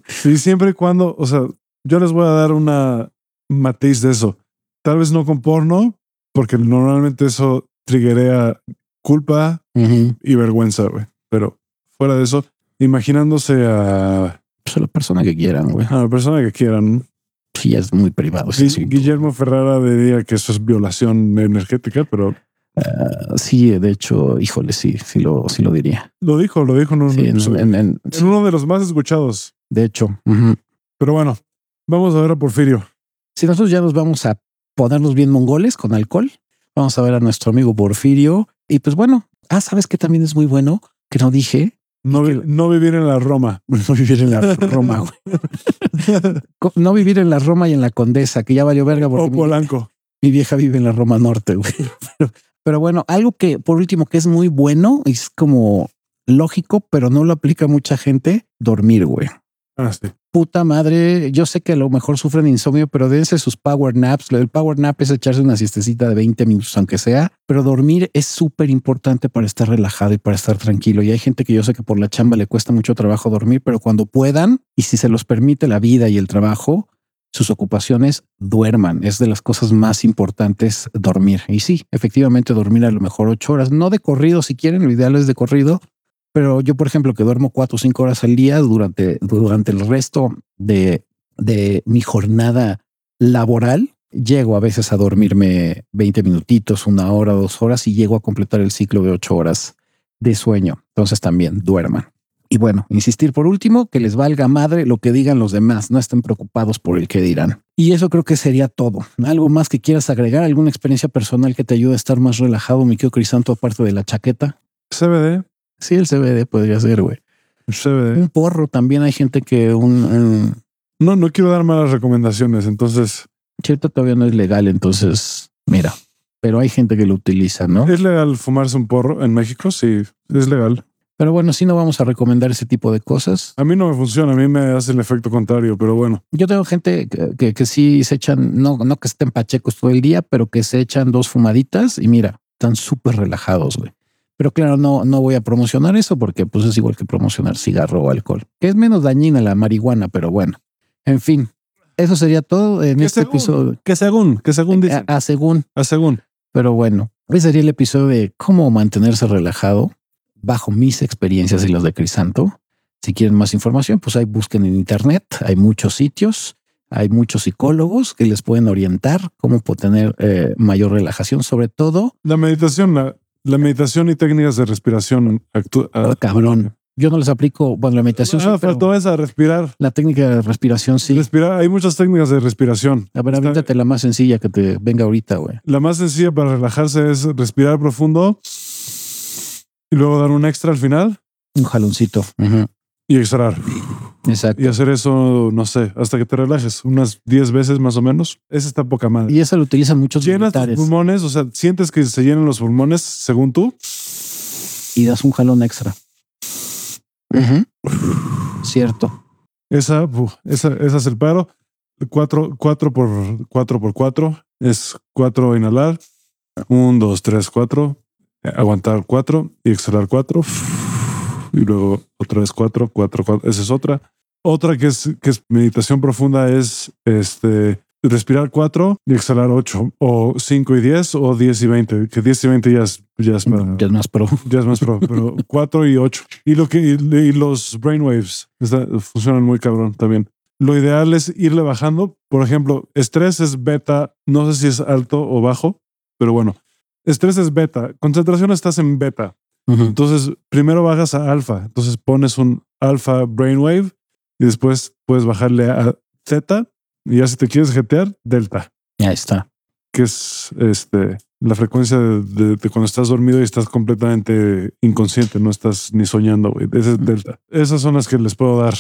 Sí, siempre y cuando, o sea, yo les voy a dar una matiz de eso. Tal vez no con porno, porque normalmente eso triguea culpa y vergüenza, güey. Pero fuera de eso, imaginándose a... Pues a la persona que quieran, güey. A la persona que quieran. Sí, es muy privado. Guillermo Ferrara diría que eso es violación energética, pero... Ah, sí, de hecho, híjole, sí, sí lo, sí lo diría. Lo dijo, lo dijo en, en, uno de los más escuchados. De hecho. Pero bueno, Vamos a ver a Porfirio. Si nosotros ya nos vamos a ponernos bien mongoles con alcohol, vamos a ver a nuestro amigo Porfirio. Y pues bueno, ah, sabes que también es muy bueno que no dije. No, no vivir en la Roma. No vivir en la Roma, no vivir en la Roma y en la Condesa, que ya valió verga. O Polanco. Mi, vieja vive en la Roma Norte, güey. Pero, pero bueno, algo que por último que es muy bueno, es como lógico, pero no lo aplica mucha gente, dormir, güey. Ah, sí puta madre, yo sé que a lo mejor sufren insomnio, pero dense sus power naps. El power nap es echarse una siestecita de 20 minutos, aunque sea, pero dormir es súper importante para estar relajado y para estar tranquilo. Y hay gente que yo sé que por la chamba le cuesta mucho trabajo dormir, pero cuando puedan y si se los permite la vida y el trabajo, sus ocupaciones duerman. Es de las cosas más importantes dormir. Y sí, efectivamente dormir a lo mejor ocho horas, no de corrido si quieren, lo ideal es de corrido, pero yo, por ejemplo, que duermo cuatro o cinco horas al día durante, durante el resto de, de mi jornada laboral, llego a veces a dormirme 20 minutitos, una hora, dos horas y llego a completar el ciclo de ocho horas de sueño. Entonces también duerman. Y bueno, insistir por último, que les valga madre lo que digan los demás, no estén preocupados por el que dirán. Y eso creo que sería todo. ¿Algo más que quieras agregar? ¿Alguna experiencia personal que te ayude a estar más relajado, mi querido Crisanto, aparte de la chaqueta? CBD. Sí, el CBD podría ser, güey. CBD. Un porro también hay gente que un, No, no quiero dar malas recomendaciones, entonces. Cierto, todavía no es legal, entonces, mira, pero hay gente que lo utiliza, ¿no? ¿Es legal fumarse un porro en México? Sí, es legal. Pero bueno, sí no vamos a recomendar ese tipo de cosas. A mí no me funciona, a mí me hace el efecto contrario, pero bueno. Yo tengo gente que, que, sí se echan, no, no que estén pachecos todo el día, pero que se echan dos fumaditas y mira, están súper relajados, güey. Pero claro, no, no voy a promocionar eso porque pues es igual que promocionar cigarro o alcohol, que es menos dañina la marihuana, pero bueno. En fin, eso sería todo en este episodio. Que según, que según dice. A, según. A según. Pero bueno, ese sería el episodio de cómo mantenerse relajado bajo mis experiencias y las de Crisanto Si quieren más información, pues ahí busquen en internet. Hay muchos sitios, hay muchos psicólogos que les pueden orientar cómo tener eh, mayor relajación, sobre todo. La meditación, la, la meditación y técnicas de respiración. ah, Oh, cabrón. Yo no les aplico, bueno, la meditación ah, faltó esa, respirar. la técnica de respiración sí. Respirar. Hay muchas técnicas de respiración. A ver, la más sencilla que te venga ahorita, güey. La más sencilla para relajarse es respirar profundo y luego dar un extra al final Un jaloncito. Ujú. y exhalar. Exacto. Y hacer eso, no sé, hasta que te relajes, unas 10 veces más o menos. Esa está poca madre. Y eso lo utilizan muchos Llenas tus militares pulmones, o sea, sientes que se llenan los pulmones según tú. y das un jalón extra. Cierto. Esa, uf, esa, esa es el paro. Cuatro, cuatro por cuatro por cuatro es cuatro inhalar. Un, dos, tres, cuatro. Eh, Aguantar cuatro y exhalar cuatro. Y luego otra vez cuatro, cuatro, cuatro. Esa es otra. Otra que es, que es meditación profunda es este respirar cuatro y exhalar ocho o cinco y diez o diez y veinte. Que diez y veinte ya es, ya es, para- Ya es más pro. ya es más pro, pero cuatro y ocho. Y lo que y, y los brainwaves está- funcionan muy cabrón también. Lo ideal es irle bajando. Por ejemplo, estrés es beta. No sé si es alto o bajo, pero bueno, estrés es beta. Concentración estás en beta. Ujú. Entonces, primero bajas a alfa. Entonces pones un alfa brainwave y después puedes bajarle a zeta. Y ya si te quieres jetear, delta Ahí está. que es este la frecuencia de, de- de cuando estás dormido y estás completamente inconsciente, no estás ni soñando, güey. Ese es delta. Esas son las que les puedo dar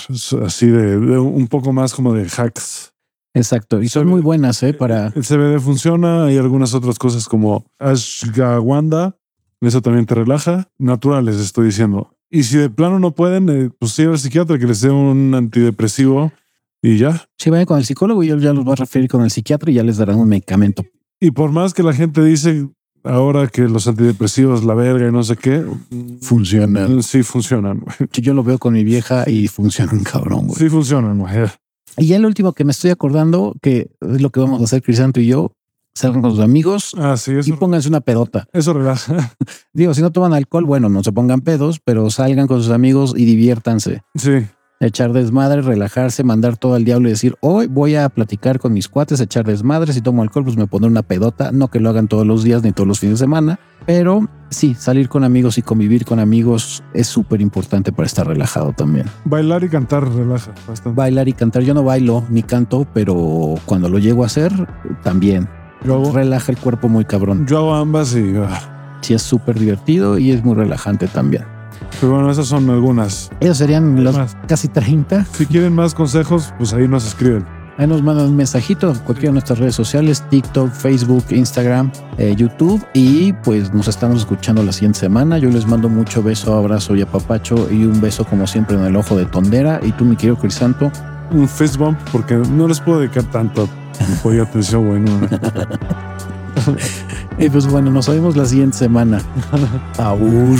así de, de un poco más como de hacks. Exacto. Y son muy buenas, ¿eh? Para. El CBD funciona y algunas otras cosas como ashwagandha, eso también te relaja. Naturales, estoy diciendo. Y si de plano no pueden, eh, pues ir al psiquiatra que les dé un antidepresivo y ya. Si vayan con el psicólogo y él ya los va a referir con el psiquiatra y ya les darán un medicamento. Y por más que la gente dice ahora que los antidepresivos, la verga y no sé qué, Funcionan. sí funcionan. güey. Yo lo veo con mi vieja y funcionan cabrón, güey. Sí funcionan. güey. Y ya el último que me estoy acordando, que es lo que vamos a hacer Crisanto y yo, salgan con sus amigos Ah, sí, y pónganse una pedota. eso relaja. Digo, si no toman alcohol, bueno, no se pongan pedos, pero salgan con sus amigos y diviértanse. Sí, Echar desmadre, relajarse, mandar todo al diablo y decir, hoy voy a platicar con mis cuates, echar desmadre. Si tomo alcohol, pues me pondré una pedota. No que lo hagan todos los días ni todos los fines de semana, pero sí, salir con amigos y convivir con amigos es súper importante para estar relajado también. bailar y cantar relaja bastante. Bailar y cantar, yo no bailo ni canto, pero cuando lo llego a hacer, también Yo hago, relaja el cuerpo muy cabrón. yo hago ambas y... ah. Sí, es súper divertido y es muy relajante también. Pero bueno, esas son algunas. Esos serían los Más. casi 30. Si quieren más consejos, pues ahí nos escriben. Ahí nos mandan un mensajito, cualquiera de nuestras redes sociales, TikTok, Facebook, Instagram, eh, YouTube. Y pues nos estamos escuchando la siguiente semana. Yo les mando mucho beso, abrazo y apapacho y un beso como siempre en el ojo de tondera. Y tú, mi querido Crisanto, Un fist bump porque no les puedo dedicar tanto apoyo y atención, güey. no, no. y pues bueno, nos vemos la siguiente semana. Aur.